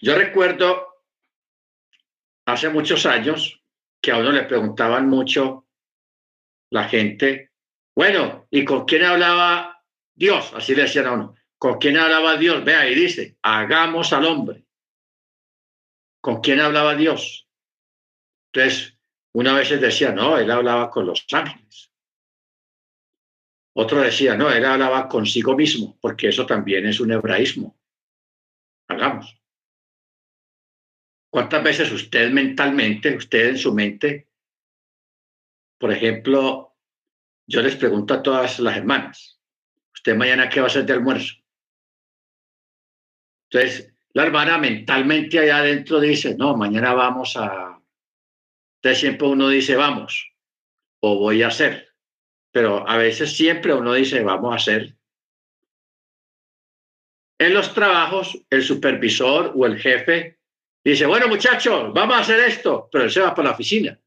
S1: yo recuerdo hace muchos años que a uno le preguntaban mucho la gente, bueno, ¿y con quién hablaba Dios? Así le decían a uno, ¿con quién hablaba Dios? Vea, y dice, hagamos al hombre. ¿Con quién hablaba Dios? Entonces, una vez decía, no, él hablaba con los ángeles. Otro decía, no, él hablaba consigo mismo, porque eso también es un hebraísmo. Hagamos. ¿Cuántas veces usted mentalmente, usted en su mente, por ejemplo, yo les pregunto a todas las hermanas, ¿usted mañana qué va a hacer de almuerzo? Entonces, la hermana mentalmente allá adentro dice, no, mañana vamos a... Entonces siempre uno dice, vamos, o voy a hacer, pero a veces siempre uno dice, vamos a hacer. En los trabajos, el supervisor o el jefe Dice, bueno muchachos, vamos a hacer esto, pero él se va para la oficina.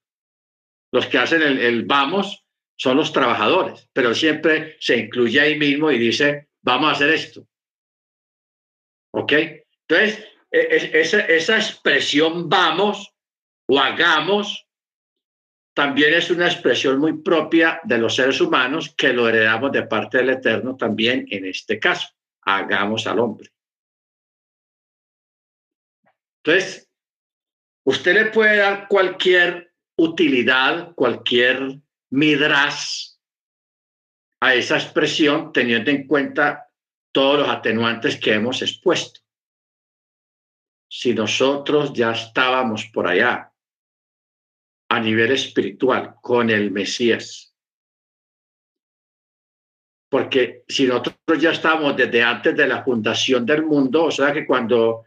S1: Los que hacen el, vamos son los trabajadores, pero siempre se incluye ahí mismo y dice, vamos a hacer esto. ¿Ok? Entonces, e, esa, esa expresión vamos o hagamos también es una expresión muy propia de los seres humanos que lo heredamos de parte del Eterno también en este caso. Hagamos al hombre. Entonces, usted le puede dar cualquier utilidad, cualquier midras a esa expresión teniendo en cuenta todos los atenuantes que hemos expuesto. Si nosotros ya estábamos por allá a nivel espiritual con el Mesías, porque si nosotros ya estamos desde antes de la fundación del mundo, o sea que cuando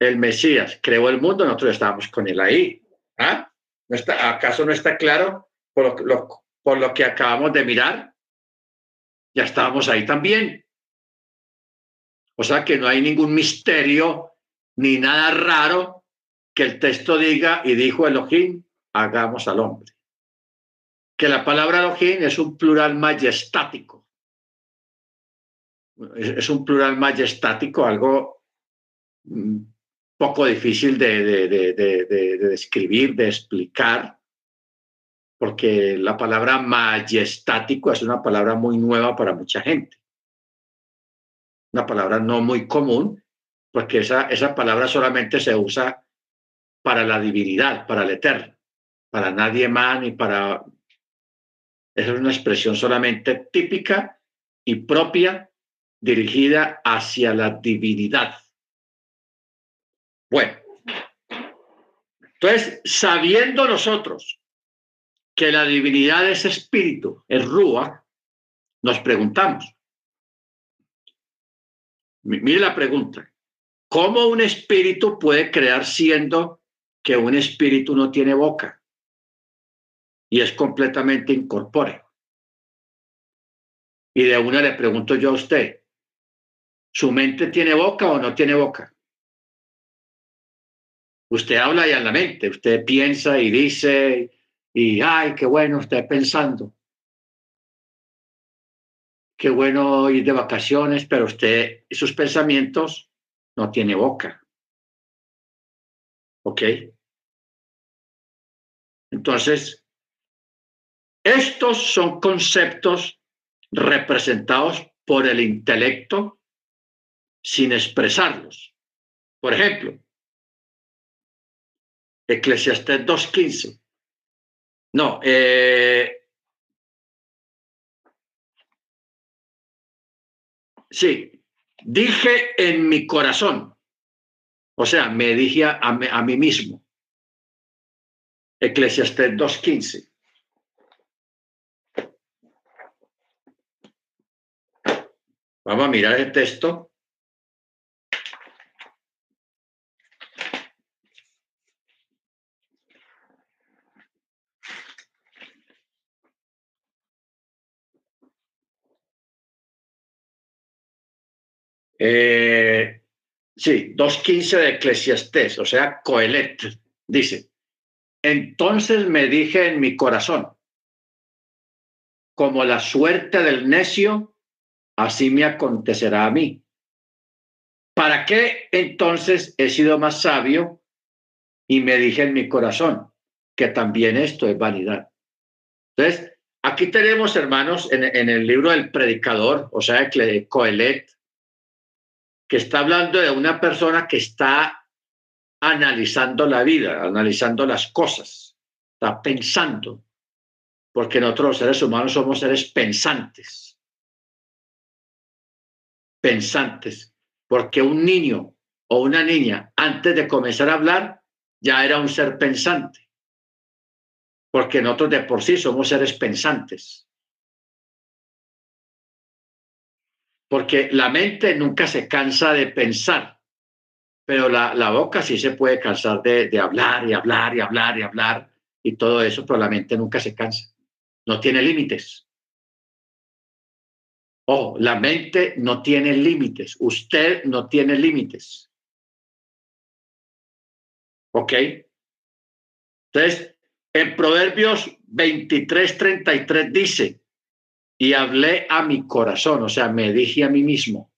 S1: el Mesías creó el mundo, nosotros estábamos con él ahí. ¿Ah? ¿No está, ¿Acaso no está claro por lo, por lo que acabamos de mirar? Ya estábamos ahí también. O sea que no hay ningún misterio ni nada raro que el texto diga y dijo Elohim, hagamos al hombre. Que la palabra Elohim es un plural majestático. Es un plural majestático, algo mm, poco difícil de, de, describir, de explicar, porque la palabra majestático es una palabra muy nueva para mucha gente. Una palabra no muy común, porque esa, esa palabra solamente se usa para la divinidad, para el eterno, para nadie más ni para... Esa es una expresión solamente típica y propia dirigida hacia la divinidad bueno, entonces, sabiendo nosotros que la divinidad es espíritu, es rúa, nos preguntamos. Mire la pregunta. ¿Cómo un espíritu puede crear siendo que un espíritu no tiene boca y es completamente incorpóreo? Y de una le pregunto yo a usted, ¿su mente tiene boca o no tiene boca? Usted habla y a la mente, usted piensa y dice, y ay, qué bueno usted pensando. Qué bueno ir de vacaciones, pero usted, sus pensamientos no tiene boca. ¿Ok? Entonces, estos son conceptos representados por el intelecto sin expresarlos. Por ejemplo, Eclesiastés 2.15. No, eh, sí, dije en mi corazón, o sea, me dije a, a mí mismo. Eclesiastés 2.15. Vamos a mirar el texto. Eh, sí, 2.15 de Eclesiastés, o sea, Coelet, dice. Entonces me dije en mi corazón, como la suerte del necio, así me acontecerá a mí. ¿Para qué entonces he sido más sabio? Y me dije en mi corazón que también esto es vanidad. Entonces, aquí tenemos, hermanos, en, el libro del predicador, o sea, Coelet, que está hablando de una persona que está analizando la vida, analizando las cosas, está pensando, porque nosotros los seres humanos somos seres pensantes, pensantes, porque un niño o una niña antes de comenzar a hablar ya era un ser pensante, porque nosotros de por sí somos seres pensantes. porque la mente nunca se cansa de pensar, pero la, boca sí se puede cansar de, hablar y hablar y hablar y hablar y todo eso, pero la mente nunca se cansa, no tiene límites. Oh, la mente no tiene límites, usted no tiene límites. ¿Ok? Entonces, en Proverbios 23, 33 dice, y hablé a mi corazón, o sea, me dije a mí mismo.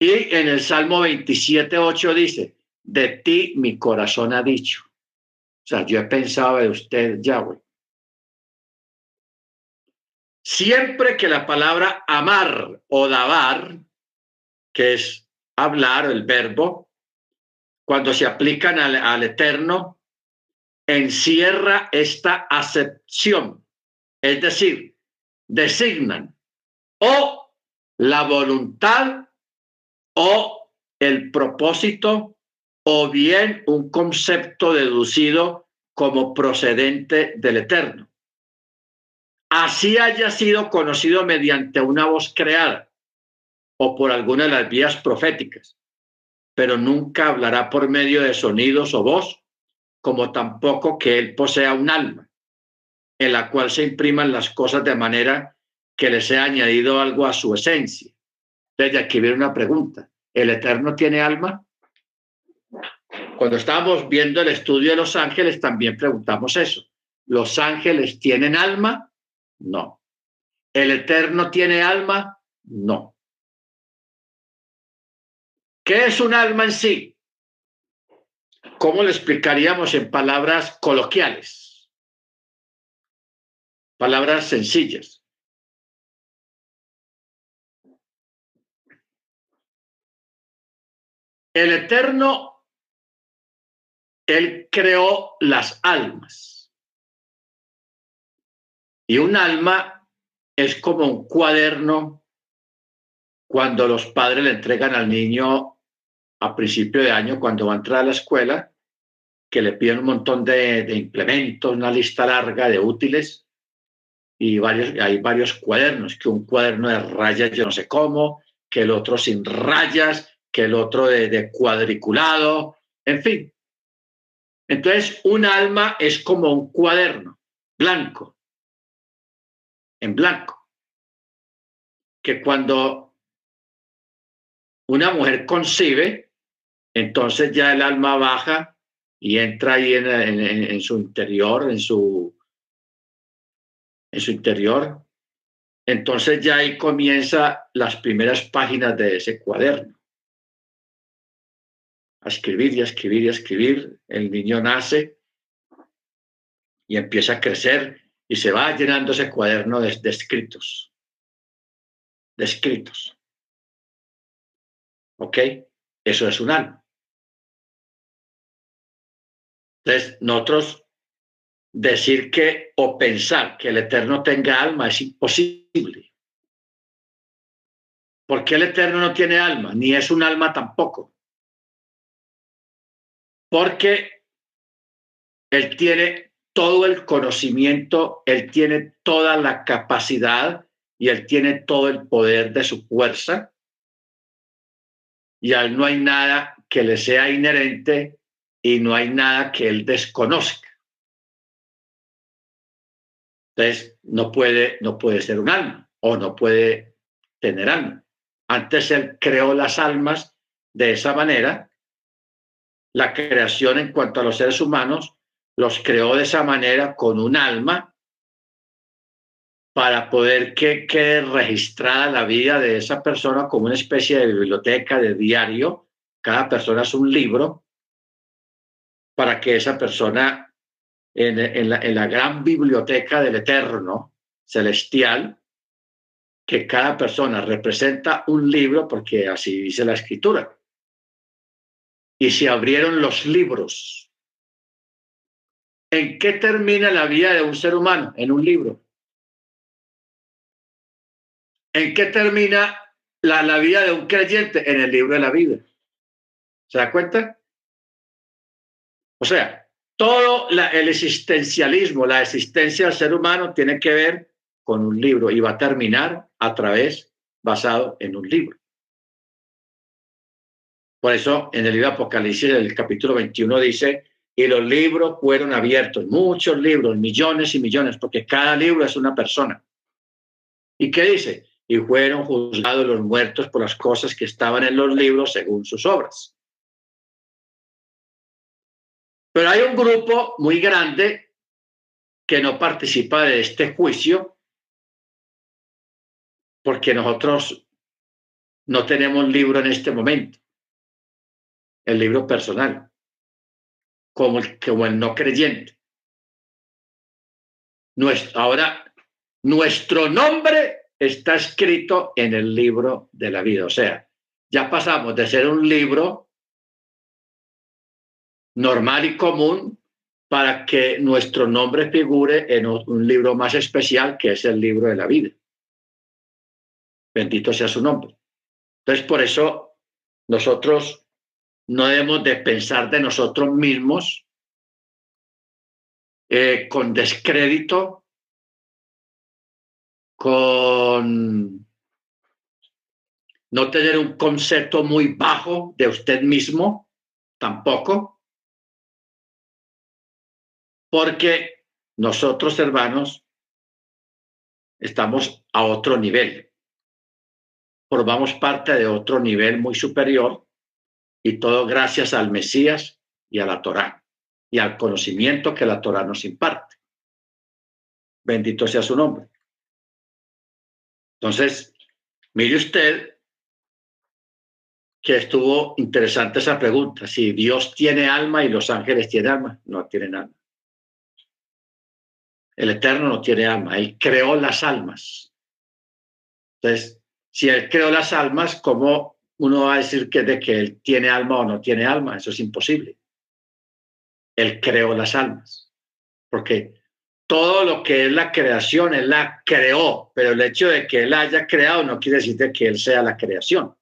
S1: Y en el Salmo 27, 8 dice, de ti mi corazón ha dicho. O sea, yo he pensado de usted, Yahweh. Siempre que la palabra amar o dabar, que es hablar, el verbo, cuando se aplican al, al eterno, encierra esta acepción, es decir, designan o la voluntad o el propósito o bien un concepto deducido como procedente del Eterno. Así haya sido conocido mediante una voz creada o por alguna de las vías proféticas, pero nunca hablará por medio de sonidos o voz, como tampoco que él posea un alma, en la cual se impriman las cosas de manera que le sea añadido algo a su esencia. Desde aquí viene una pregunta. ¿El Eterno tiene alma? Cuando estábamos viendo el estudio de los ángeles, también preguntamos eso. ¿Los ángeles tienen alma? No. ¿El Eterno tiene alma? No. ¿Qué es un alma en sí? ¿Cómo le explicaríamos en palabras coloquiales? Palabras sencillas. El Eterno, Él creó las almas. Y un alma es como un cuaderno cuando los padres le entregan al niño a principio de año cuando va a entrar a la escuela, que le piden un montón de, implementos, una lista larga de útiles y hay varios cuadernos, que un cuaderno de rayas yo no sé cómo, que el otro sin rayas, que el otro de cuadriculado, en fin. Entonces, un alma es como un cuaderno blanco, en blanco, que cuando una mujer concibe, entonces ya el alma baja y entra ahí en, su interior, en su, en su interior. Entonces ya ahí comienza las primeras páginas de ese cuaderno. A escribir y a escribir y a escribir. El niño nace y empieza a crecer y se va llenando ese cuaderno de, de escritos. De escritos. ¿Ok? Eso es un alma. Entonces, nosotros decir que o pensar que el Eterno tenga alma es imposible. Porque el Eterno no tiene alma, ni es un alma tampoco. Porque Él tiene todo el conocimiento, Él tiene toda la capacidad y Él tiene todo el poder de su fuerza. Y a Él no hay nada que le sea inherente y no hay nada que Él desconozca. Entonces, no puede, no puede ser un alma o no puede tener alma. Antes Él creó las almas de esa manera. La creación en cuanto a los seres humanos los creó de esa manera con un alma para poder que quede registrada la vida de esa persona como una especie de biblioteca, de diario. Cada persona es un libro para que esa persona en, la, gran biblioteca del Eterno celestial, que cada persona representa un libro, porque así dice la escritura. Y se abrieron los libros. ¿En qué termina la vida de un ser humano? En un libro. ¿En qué termina la, la vida de un creyente? En el libro de la vida. ¿Se da cuenta? O sea, todo el existencialismo, la existencia del ser humano tiene que ver con un libro y va a terminar a través, basado en un libro. Por eso en el libro de Apocalipsis, el capítulo 21 dice, y los libros fueron abiertos, muchos libros, millones y millones, porque cada libro es una persona. ¿Y qué dice? Y fueron juzgados los muertos por las cosas que estaban en los libros según sus obras. Pero hay un grupo muy grande que no participa de este juicio porque nosotros no tenemos libro en este momento, el libro personal, como el, como el no creyente. Nuestro, ahora, nuestro nombre está escrito en el libro de la vida, o sea, ya pasamos de ser un libro normal y común para que nuestro nombre figure en un libro más especial que es el libro de la vida. Bendito sea su nombre. Entonces, por eso nosotros no debemos de pensar de nosotros mismos eh, con descrédito, con no tener un concepto muy bajo de usted mismo, tampoco, porque nosotros, hermanos, estamos a otro nivel. Formamos parte de otro nivel muy superior y todo gracias al Mesías y a la Torá y al conocimiento que la Torá nos imparte. Bendito sea su nombre. Entonces, mire usted que estuvo interesante esa pregunta. Si Dios tiene alma y los ángeles tienen alma, no tienen alma. El Eterno no tiene alma, Él creó las almas. Entonces, si Él creó las almas, ¿cómo uno va a decir que de que Él tiene alma o no tiene alma? Eso es imposible. Él creó las almas. Porque todo lo que es la creación, Él la creó, pero el hecho de que Él haya creado no quiere decir que Él sea la creación.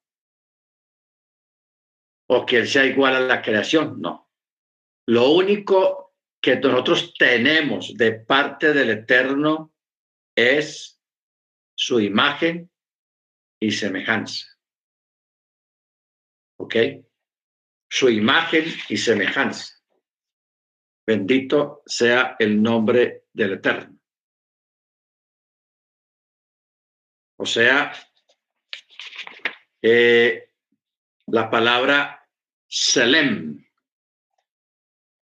S1: O que Él sea igual a la creación, no. Lo único que nosotros tenemos de parte del Eterno es su imagen y semejanza. ¿Ok? Su imagen y semejanza. Bendito sea el nombre del Eterno. O sea, eh, la palabra Selem.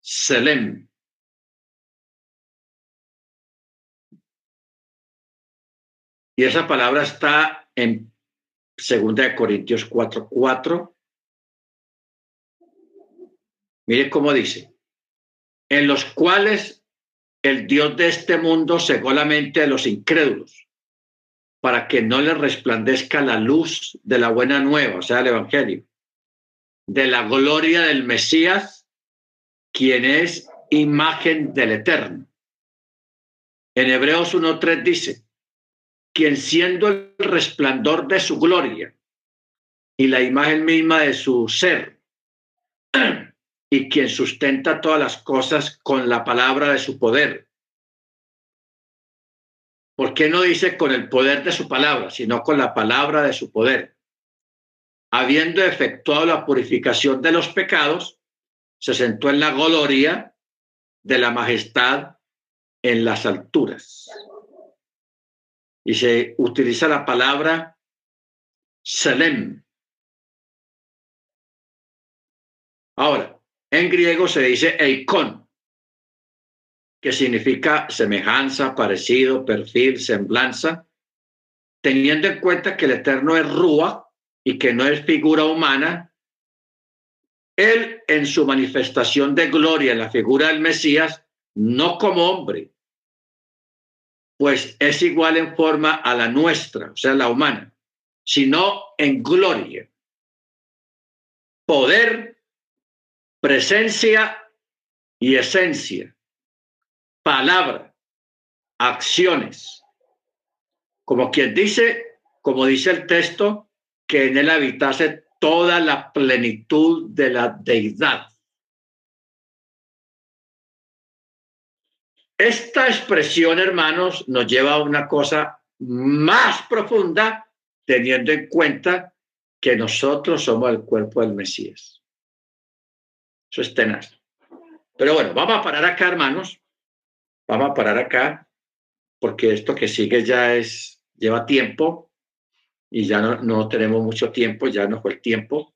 S1: Selem Y esa palabra está en 2 Corintios 4, 4. Mire cómo dice, en los cuales el Dios de este mundo cegó la mente de los incrédulos para que no les resplandezca la luz de la buena nueva, o sea, el Evangelio, de la gloria del Mesías, quien es imagen del Eterno. En Hebreos 1.3 dice, quien siendo el resplandor de su gloria y la imagen misma de su ser, y quien sustenta todas las cosas con la palabra de su poder. ¿Por qué no dice con el poder de su palabra, sino con la palabra de su poder? Habiendo efectuado la purificación de los pecados, se sentó en la gloria de la majestad en las alturas. Y se utiliza la palabra Selem. Ahora, en griego se dice eikon, que significa semejanza, parecido, perfil, semblanza, teniendo en cuenta que el Eterno es Rúa y que no es figura humana, él en su manifestación de gloria en la figura del Mesías, no como hombre, pues es igual en forma a la nuestra, o sea, la humana, sino en gloria, poder, presencia y esencia, palabra, acciones. Como quien dice, como dice el texto, que en él habitase toda la plenitud de la deidad. Esta expresión, hermanos, nos lleva a una cosa más profunda, teniendo en cuenta que nosotros somos el cuerpo del Mesías. Eso es. Pero bueno, vamos a parar acá, hermanos. Vamos a parar acá, porque esto que sigue ya es, lleva tiempo y ya no, no tenemos mucho tiempo, ya no fue el tiempo.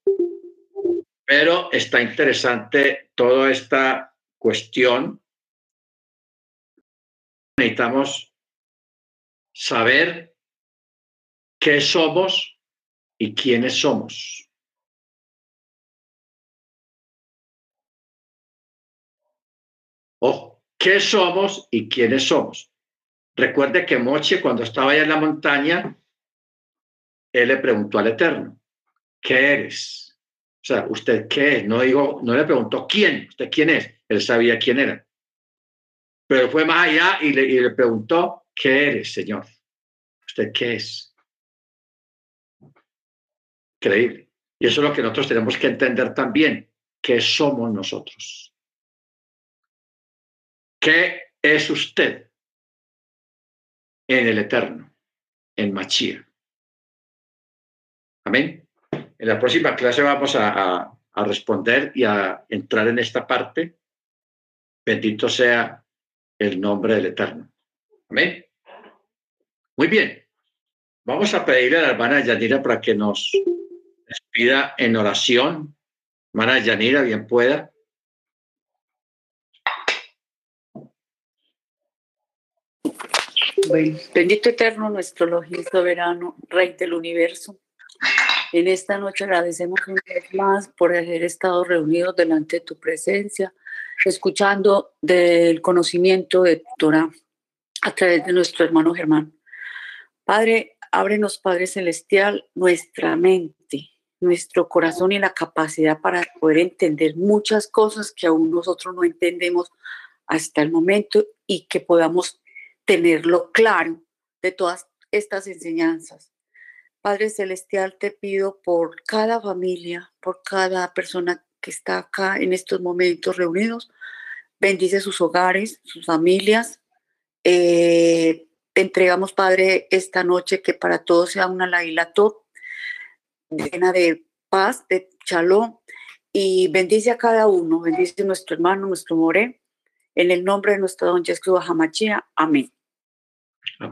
S1: Pero está interesante toda esta cuestión necesitamos saber qué somos y quiénes somos. Ojo, ¿qué somos y quiénes somos? Recuerde que Moche, cuando estaba allá en la montaña, él le preguntó al Eterno, ¿qué eres? O sea, ¿usted qué es? No, digo, no le preguntó quién, ¿usted quién es? Él sabía quién era. Pero fue más allá y le, preguntó, ¿qué eres, Señor? ¿Usted qué es? Increíble. Y eso es lo que nosotros tenemos que entender también, ¿qué somos nosotros? ¿Qué es usted en el eterno, en Machía? Amén. En la próxima clase vamos a responder y a entrar en esta parte. Bendito sea el nombre del Eterno. Amén. Muy bien. Vamos a pedirle a la hermana Yanira para que nos despida en oración. Hermana Yanira, bien pueda.
S5: Bueno, bendito eterno, nuestro Elohim soberano, Rey del universo. En esta noche agradecemos una vez más por haber estado reunidos delante de tu presencia escuchando del conocimiento de Torah a través de nuestro hermano Germán. Padre, ábrenos, Padre Celestial, nuestra mente, nuestro corazón y la capacidad para poder entender muchas cosas que aún nosotros no entendemos hasta el momento y que podamos tenerlo claro de todas estas enseñanzas. Padre Celestial, te pido por cada familia, por cada persona que está acá en estos momentos reunidos. Bendice sus hogares, sus familias. Eh, te entregamos, Padre, esta noche que para todos sea una lailato llena de paz, de chalón. Y bendice a cada uno, bendice a nuestro hermano, nuestro more, en el nombre de nuestro don Jesús Hamachia. Amén. Amén.